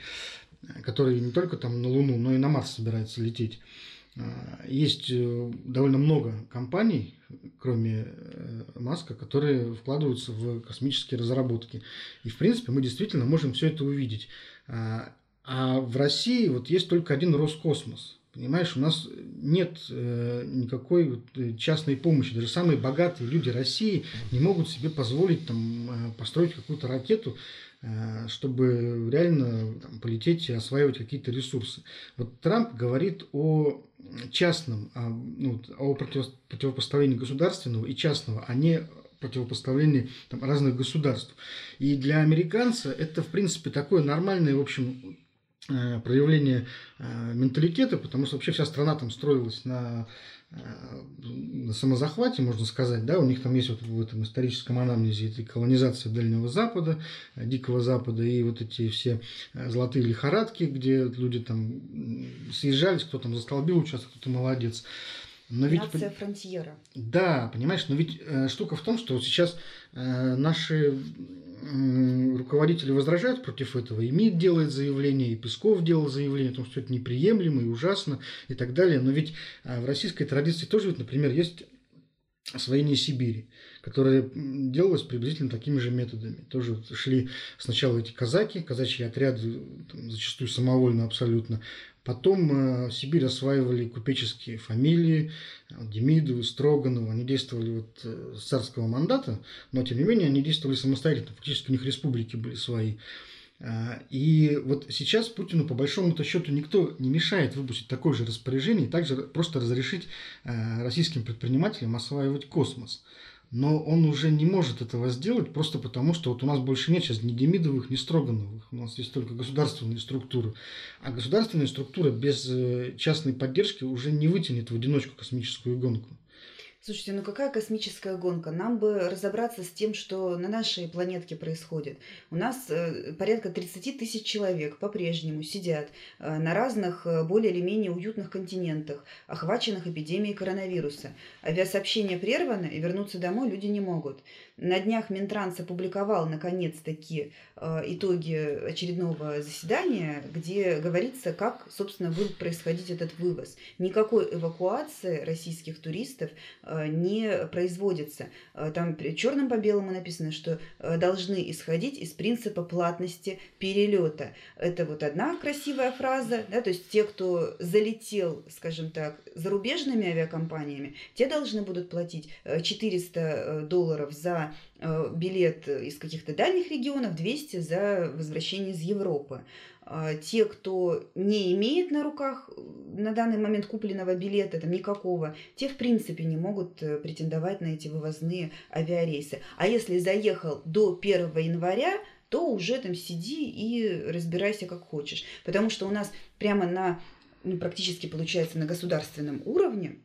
который не только там на Луну, но и на Марс собирается лететь. А, есть э, довольно много компаний, кроме э, Маска, которые вкладываются в космические разработки. И, в принципе, мы действительно можем все это увидеть. А, а в России вот есть только один Роскосмос – Понимаешь, у нас нет э, никакой вот э, частной помощи. Даже самые богатые люди России не могут себе позволить там, построить какую-то ракету, чтобы реально там, полететь и осваивать какие-то ресурсы. Вот Трамп говорит о частном, о, ну, о противопоставлении государственного и частного, а не противопоставлении там, разных государств. И для американца это, в принципе, такое нормальное, в общем, Э, проявление э, менталитета, потому что вообще вся страна там строилась на, э, на самозахвате, можно сказать, да, у них там есть вот в этом историческом анамнезе этой колонизации Дальнего Запада, Дикого Запада и вот эти все золотые лихорадки, где люди там съезжались, кто там застолбил участок, кто-то молодец. Но ведь, Нация фронтьера. Да, понимаешь, но ведь э, штука в том, что вот сейчас э, наши руководители возражают против этого, и МИД делает заявление, и Песков делал заявление о том, что это неприемлемо и ужасно и так далее. Но ведь а, в российской традиции тоже, ведь, например, есть освоение Сибири, которое делалось приблизительно такими же методами. Тоже шли сначала эти казаки, казачьи отряды, там, зачастую самовольно абсолютно, Потом Сибирь осваивали купеческие фамилии, Демидовы, Строгановы, они действовали вот с царского мандата, но тем не менее они действовали самостоятельно, фактически у них республики были свои. И вот сейчас Путину, по большому-то счету, никто не мешает выпустить такое же распоряжение и также просто разрешить российским предпринимателям осваивать космос. Но он уже не может этого сделать просто потому, что вот у нас больше нет сейчас ни Демидовых, ни Строгановых. У нас есть только государственные структуры. А государственная структура без э, частной поддержки уже не вытянет в одиночку космическую гонку. Слушайте, ну какая космическая гонка? Нам бы разобраться с тем, что на нашей планетке происходит. У нас э, порядка 30 тысяч человек по-прежнему сидят э, на разных э, более или менее уютных континентах, охваченных эпидемией коронавируса. Авиасообщение прервано, и вернуться домой люди не могут. На днях Минтранс опубликовал, наконец-таки, итоги очередного заседания, где говорится, как, собственно, будет происходить этот вывоз. Никакой эвакуации российских туристов э, не производится. Э, там черным по белому написано, что должны исходить из принципа платности перелета. Это вот одна красивая фраза, да, то есть те, кто залетел, скажем так, зарубежными авиакомпаниями, те должны будут платить 400 долларов за Э, билет из каких-то дальних регионов, 200 за возвращение из Европы. А те, кто не имеет на руках э, на данный момент купленного билета, там никакого, те в принципе не могут э, претендовать на эти вывозные авиарейсы. А если заехал до 1 января, то уже там сиди и разбирайся как хочешь. Потому что у нас прямо на, ну, практически получается на государственном уровне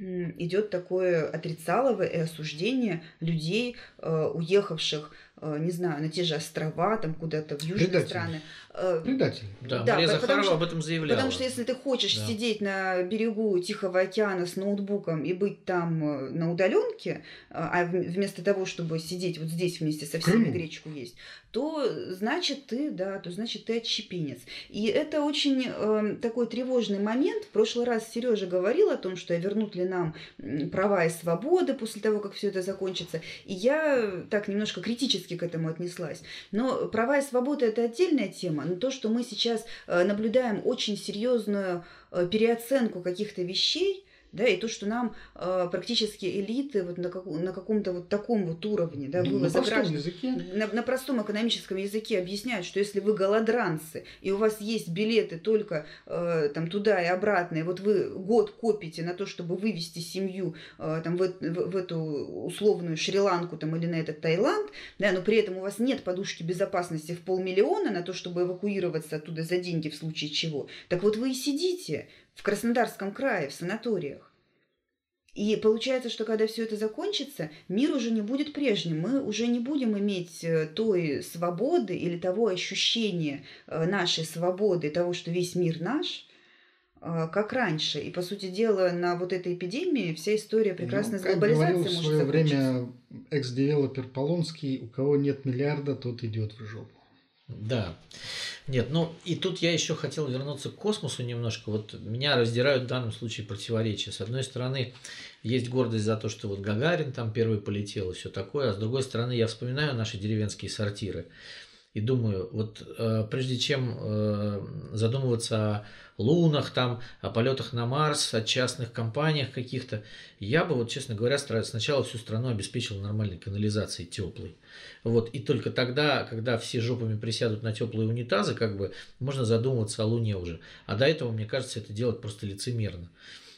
идет такое отрицалово и осуждение людей, э, уехавших не знаю, на те же острова, там куда-то в южные Предатели. страны. Э, Предатели. Да, да Мария Захарова что, об этом заявляла. Потому что если ты хочешь да. сидеть на берегу Тихого океана с ноутбуком и быть там э, на удаленке, а вместо того, чтобы сидеть вот здесь вместе со всеми Крыму. гречку есть, то значит ты, да, то значит ты отщепенец. И это очень э, такой тревожный момент. В прошлый раз Сережа говорил о том, что вернут ли нам права и свободы после того, как все это закончится. И я так немножко критически критически к этому отнеслась. Но права и свободы это отдельная тема. Но то, что мы сейчас э, наблюдаем очень серьезную э, переоценку каких-то вещей, да, и то, что нам э, практически элиты вот на, как, на каком-то вот таком вот уровне, да, ну, вывоза на простом языке. На, на простом экономическом языке объясняют, что если вы голодранцы, и у вас есть билеты только э, там туда и обратно, и вот вы год копите на то, чтобы вывести семью э, там в, в, в эту условную Шри-Ланку там или на этот Таиланд, да, но при этом у вас нет подушки безопасности в полмиллиона на то, чтобы эвакуироваться оттуда за деньги в случае чего, так вот вы и сидите в Краснодарском крае, в санаториях. И получается, что когда все это закончится, мир уже не будет прежним. Мы уже не будем иметь э, той свободы или того ощущения э, нашей свободы, того, что весь мир наш, э, как раньше. И, по сути дела, на вот этой эпидемии вся история прекрасной ну, глобализации может в свое время экс-девелопер Полонский, у кого нет миллиарда, тот идет в жопу. Да. Нет, ну и тут я еще хотел вернуться к космосу немножко. Вот меня раздирают в данном случае противоречия. С одной стороны, есть гордость за то, что вот Гагарин там первый полетел и все такое, а с другой стороны, я вспоминаю наши деревенские сортиры и думаю, вот э, прежде чем э, задумываться о лунах, там, о полетах на Марс, о частных компаниях каких-то, я бы, вот, честно говоря, сначала всю страну обеспечил нормальной канализацией теплой. Вот, и только тогда, когда все жопами присядут на теплые унитазы, как бы можно задумываться о Луне уже. А до этого, мне кажется, это делать просто лицемерно.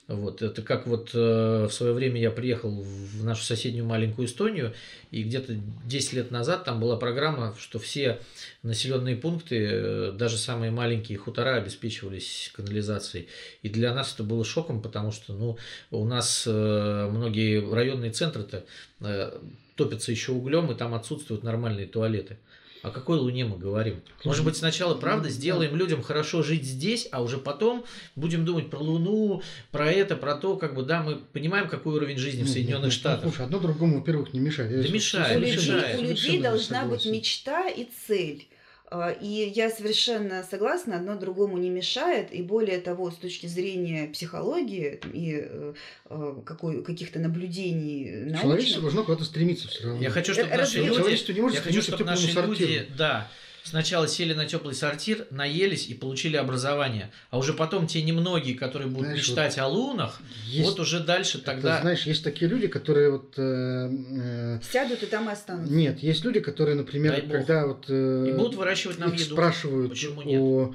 Вот, это как вот э, в свое время я приехал в нашу соседнюю маленькую Эстонию, и где-то 10 лет назад там была программа, что все населенные пункты, э, даже самые маленькие хутора обеспечивались канализацией. И для нас это было шоком, потому что ну, у нас э, многие районные центры-то э, топятся еще углем, и там отсутствуют нормальные туалеты. О какой Луне мы говорим? Может быть, сначала, правда, сделаем людям хорошо жить здесь, а уже потом будем думать про Луну, про это, про то, как бы, да, мы понимаем, какой уровень жизни в Соединенных нет, Штатах. Слушай, одно другому, во-первых, не мешает. Да мешает, мешает. У людей должна быть мечта и цель. А, и я совершенно согласна, одно другому не мешает. И более того, с точки зрения психологии и э, э, какой, каких-то наблюдений научных... Человечество должно куда-то стремиться все равно. Я хочу, чтобы наши люди... Человечество не может я хочу, чтобы наши люди, да, сначала сели на теплый сортир, наелись и получили образование. А уже потом те немногие, которые будут знаешь, мечтать вот о лунах, есть, вот уже дальше тогда... Это, знаешь, есть такие люди, которые вот... Э, э, Сядут и там и останутся. Нет, есть люди, которые, например, когда вот... Э, и будут выращивать нам еду. спрашивают Почему нет? о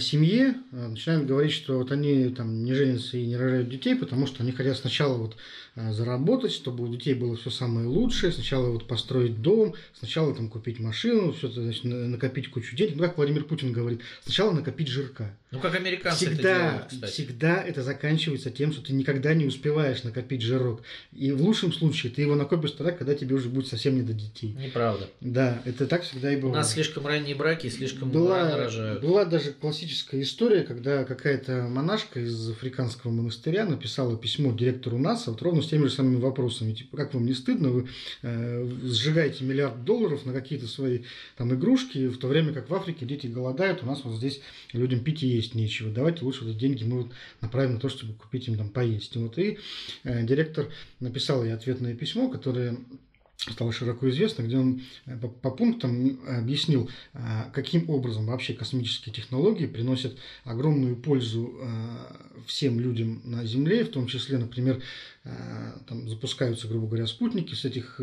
семье, начинают говорить, что вот они там не женятся и не рожают детей, потому что они хотят сначала вот Э, заработать, чтобы у детей было все самое лучшее. Сначала вот построить дом, сначала там купить машину, все это, значит, накопить кучу денег. Ну, как Владимир Путин говорит, сначала накопить жирка. Ну, как американцы всегда, это делают, кстати. Всегда это заканчивается тем, что ты никогда не успеваешь накопить жирок. И в лучшем случае ты его накопишь тогда, когда тебе уже будет совсем не до детей. Неправда. Да, это так всегда и бывает. У нас слишком ранние браки, слишком была, рано рожают. Была даже классическая история, когда какая-то монашка из африканского монастыря написала письмо директору НАСА вот ровно теми же самыми вопросами типа, как вам не стыдно, вы э, сжигаете миллиард долларов на какие-то свои там игрушки, в то время как в Африке дети голодают, у нас вот здесь людям пить и есть нечего. Давайте лучше эти деньги мы вот направим на то, чтобы купить им там поесть. И вот и э, директор написал ей ответное письмо, которое стало широко известно, где он э, по, пунктам объяснил, а, каким образом вообще космические технологии приносят огромную пользу э, всем людям на Земле, в том числе, например, э, там запускаются, грубо говоря, спутники, с этих,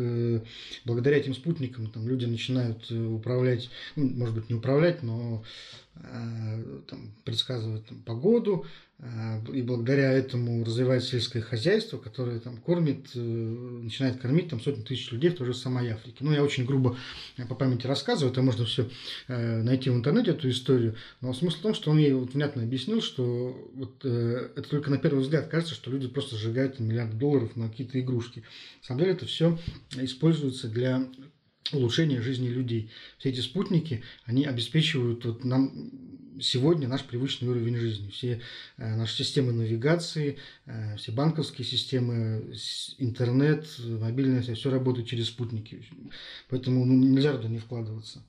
благодаря этим спутникам там люди начинают управлять, ну, может быть, не управлять, но там, предсказывать там, погоду, а, и благодаря этому развивается сельское хозяйство, которое там кормит, э, начинает кормить там сотни тысяч людей в той же самой Африке. Ну, я очень грубо э, по памяти рассказываю, это можно все э, найти в интернете, эту историю. Но смысл в том, что он ей вот внятно объяснил, что вот, это только на первый взгляд кажется, что люди просто сжигают миллиард долларов на какие-то игрушки. На самом деле это все используется для улучшения жизни людей. Все эти спутники, они обеспечивают вот нам сегодня наш привычный уровень жизни. Все э, наши системы навигации, э, все банковские системы, интернет, мобильная связь, все работает через спутники. Поэтому ну, нельзя туда не вкладываться.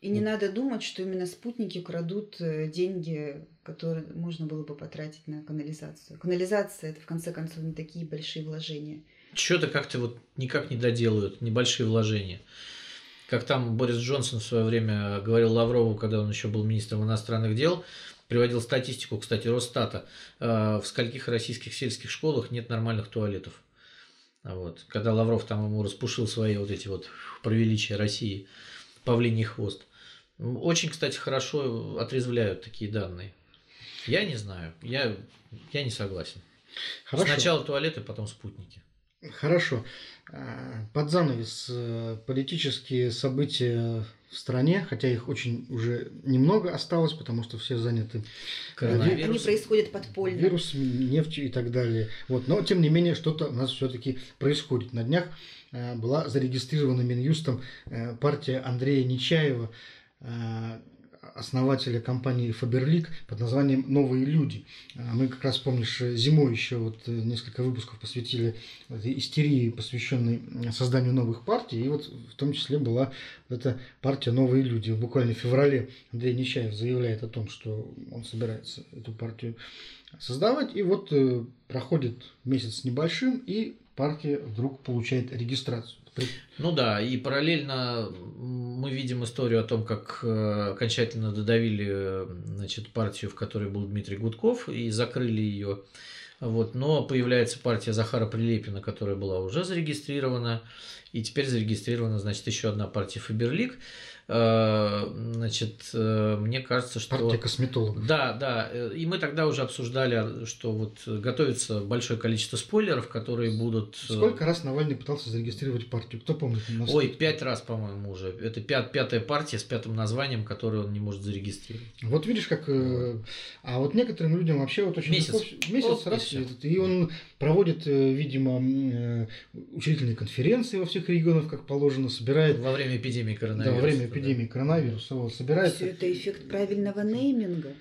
И не надо думать, что именно спутники крадут э, деньги, которые можно было бы потратить на канализацию. Канализация это в конце концов не такие большие вложения. Что-то как-то вот никак не доделают, небольшие вложения как там Борис Джонсон в свое время говорил Лаврову, когда он еще был министром иностранных дел, приводил статистику, кстати, Росстата, э, в скольких российских сельских школах нет нормальных туалетов. Вот. Когда Лавров там ему распушил свои вот эти вот про величие России, павлиний хвост. Очень, кстати, хорошо отрезвляют такие данные. Я не знаю, я, я не согласен. Хорошо. Сначала туалеты, потом спутники. Хорошо. А, под занавес э, политические события в стране, хотя их очень уже немного осталось, потому что все заняты Они происходят подпольно. Вирус, нефть и так далее. Вот. Но, тем не менее, что-то у нас все-таки происходит. На днях э, была зарегистрирована Минюстом э, партия Андрея Нечаева, основателя компании Faberlic под названием «Новые люди». А мы как раз, помнишь, зимой еще вот э, несколько выпусков посвятили истерии, посвященной созданию новых партий. И вот в том числе была эта партия «Новые люди». Буквально в феврале Андрей Нечаев заявляет о том, что он собирается эту партию создавать. И вот э, проходит месяц небольшим, и партия вдруг получает регистрацию. Ну да, и параллельно мы видим историю о том, как э, окончательно додавили значит, партию, в которой был Дмитрий Гудков, и закрыли ее. Вот. Но появляется партия Захара Прилепина, которая была уже зарегистрирована, и теперь зарегистрирована, значит, еще одна партия Фаберлик. Э, значит, э, мне кажется, что... Партия косметологов. Да, да. Э, и мы тогда уже обсуждали, что вот готовится большое количество спойлеров, которые будут... Сколько раз Навальный пытался зарегистрировать партию? Кто помнит? Ой, пять раз, по-моему, уже. Это пят, пятая партия с пятым названием, которую он не может зарегистрировать. Вот видишь, как... А вот некоторым людям вообще вот очень... Месяц. Легко... Месяц вот, раз. И, и он проводит, видимо, учредительные конференции во всех регионах, как положено, собирает... Во время эпидемии коронавируса. Да, во время эпидемии коронавируса вот, собирается. Все это эффект правильного нейминга.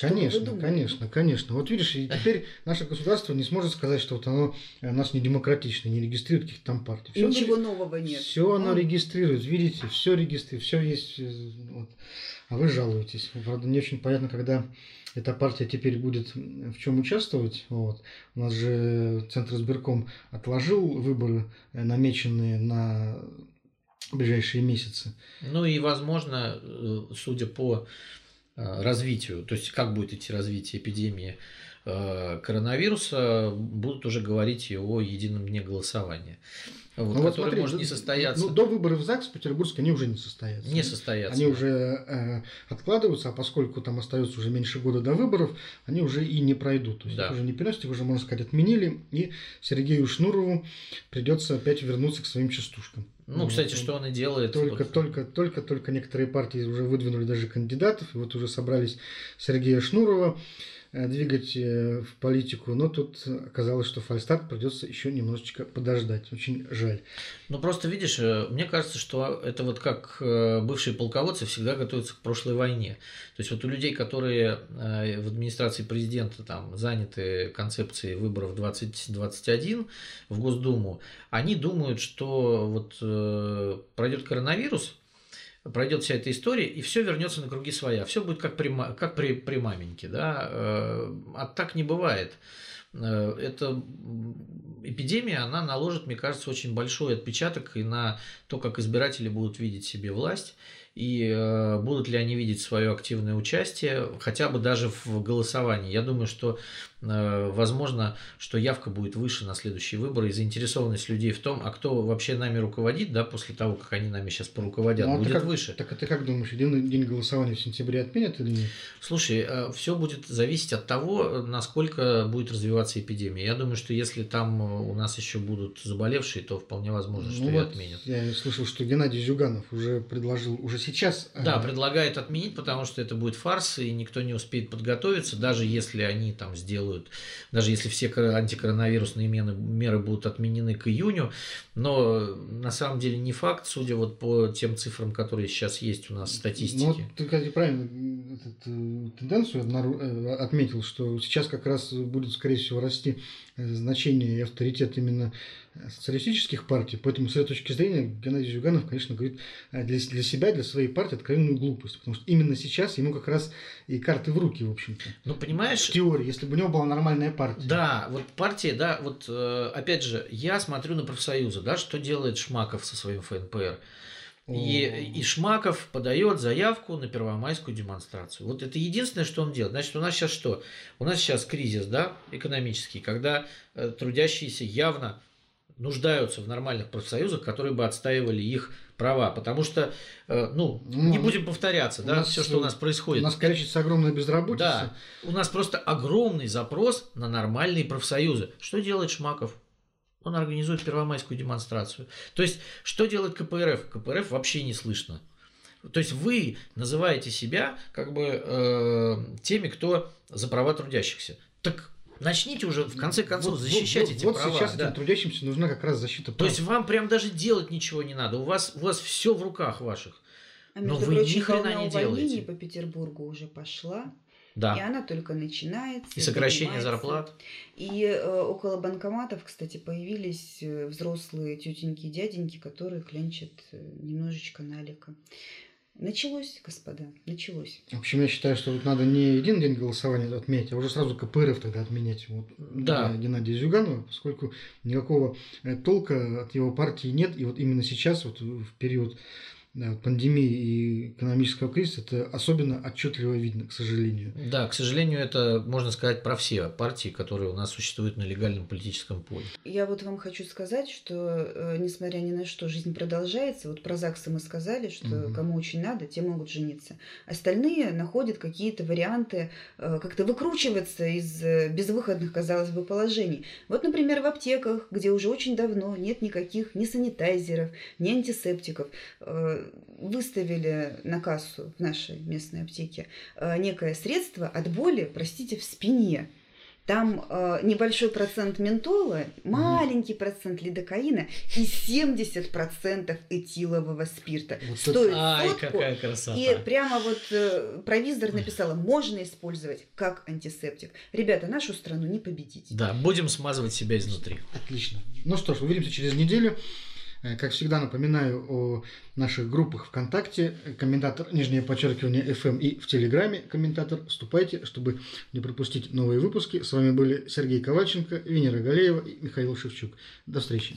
конечно, конечно, конечно. Вот видишь, и теперь наше государство не сможет сказать, что вот оно у нас не демократично, не регистрирует каких-то там партий. Все Ничего оно, нового нет. Все оно регистрирует, видите, все регистрирует, все есть. Э, вот. А вы жалуетесь. Правда, не очень понятно, когда эта партия теперь будет в чем участвовать. Вот. У нас же Центр избирком отложил выборы, э, намеченные на в ближайшие месяцы. Ну и, возможно, э, судя по э, развитию, то есть как будет идти развитие эпидемии э, коронавируса, будут уже говорить и о едином дне голосования. Вот, Ну, который смотри, может не до- состояться. Ну, до выборов в ЗАГС Петербургск они уже не состоятся. не состояться. Они да. уже э, откладываются, а поскольку там остается уже меньше года до выборов, они уже и не пройдут. То есть Да. их уже не переносят, их уже, можно сказать, отменили, и Сергею Шнурову придется опять вернуться к своим частушкам. Ну, кстати, что он и делает. Только, вот. только, только, только некоторые партии уже выдвинули даже кандидатов, и вот уже собрались Сергея Шнурова двигать э, в политику, но тут оказалось, что фальстарт придется еще немножечко подождать. Очень жаль. Ну, просто видишь, э, мне кажется, что это вот как э, бывшие полководцы всегда готовятся к прошлой войне. То есть вот у людей, которые э, в администрации президента там заняты концепцией выборов 2021 в Госдуму, они думают, что вот э, пройдет коронавирус, пройдет вся эта история, и все вернется на круги своя. Все будет как при, как при, при маменьке. Да? Э, А так не бывает. Э, Эта эпидемия, она наложит, мне кажется, очень большой отпечаток и на то, как избиратели будут видеть себе власть, и э, будут ли они видеть свое активное участие, хотя бы даже в голосовании. Я думаю, что возможно, что явка будет выше на следующие выборы, и заинтересованность людей в том, а кто вообще нами руководит, да, после того, как они нами сейчас поруководят, Ну, а будет как- выше. Так а ты как думаешь, единый день голосования в сентябре отменят или нет? Слушай, все будет зависеть от того, э, насколько будет развиваться эпидемия. Я думаю, что если там э, у нас еще будут заболевшие, то вполне возможно, что Ну и вот отменят. Я слышал, что Геннадий Зюганов уже предложил, уже сейчас... э, Да, предлагает отменить, потому что это будет фарс, и никто не успеет подготовиться, даже если они там сделают, даже если все кор- антикоронавирусные меры, будут отменены к июню, но на самом деле не факт, судя вот по тем цифрам, которые сейчас есть у нас в Ну, статистике. вот ты, кстати, правильно м, этот, э, тенденцию э, отметил, что сейчас как раз будет, скорее всего, расти э, значение и авторитет именно социалистических партий. Поэтому, с этой точки зрения, Геннадий Зюганов, конечно, говорит э, для, для себя, для своей партии откровенную глупость. Потому что именно сейчас ему как раз и карты в руки, в общем-то. Ну, понимаешь, В теории, если бы у него была нормальная партия. Да, вот партия, да, вот э, опять же, я смотрю на профсоюзы, да, что делает Шмаков со своим ФНПР. И, и Шмаков подает заявку на первомайскую демонстрацию. Вот это единственное, что он делает. Значит, у нас сейчас что? У нас сейчас кризис, да, экономический, когда э, трудящиеся явно нуждаются в нормальных профсоюзах, которые бы отстаивали их права. Потому что, э, ну, Ну, не у будем повторяться, у да, нас, все, что у нас У происходит. нас количество огромная безработица. Да, у нас просто огромный запрос на нормальные профсоюзы. Что делает Шмаков? Он организует первомайскую демонстрацию. То есть, что делает КПРФ? КПРФ вообще не слышно. То есть вы называете себя как бы э, теми, кто за права трудящихся. Так начните уже в конце концов Вот- защищать вот, эти вот права. сейчас да. этим трудящимся нужна как раз защита То прав. есть вам прям даже делать ничего не надо. У вас, у вас все в руках ваших. А Но между вы ни прочим, хрена волна не делаете. по Петербургу уже пошла, и Да. она только начинается. И сокращение зарплат. И э, около банкоматов, кстати, появились э, взрослые тетеньки и дяденьки, которые клянчат э, немножечко налика. Началось, господа, началось. В общем, я считаю, что вот надо не один день голосования отменять, а уже сразу КПРФ тогда отменять вот, Да. для Геннадия Зюганова, поскольку никакого э, толка от его партии нет. И вот именно сейчас, вот в период пандемии и экономического кризиса, это особенно отчетливо видно, к сожалению. Да, к сожалению, это можно сказать про все партии, которые у нас существуют на легальном политическом поле. Я вот вам хочу сказать, что э, несмотря ни на что, жизнь продолжается. Вот про ЗАГСы мы сказали, что Мгм. кому очень надо, те могут жениться. Остальные находят какие-то варианты э, как-то выкручиваться из э, безвыходных, казалось бы, положений. Вот, например, в аптеках, где уже очень давно нет никаких ни санитайзеров, ни антисептиков, э, выставили на кассу в нашей местной аптеке э, некое средство от боли, простите, в спине. Там э, небольшой процент ментола, маленький процент лидокаина и 70% этилового спирта. Вот Стоит Ай, сотку, какая красота. и прямо вот э, провизор написала, можно использовать как антисептик. Ребята, нашу страну не победить. Да, будем смазывать себя изнутри. Отлично. Ну что ж, увидимся через неделю. Э, Как всегда, напоминаю о наших группах ВКонтакте, комментатор, нижнее подчеркивание, FM и в Телеграме комментатор. Вступайте, чтобы не пропустить новые выпуски. С вами были Сергей Ковальченко, Венера Галеева и Михаил Шевчук. До встречи.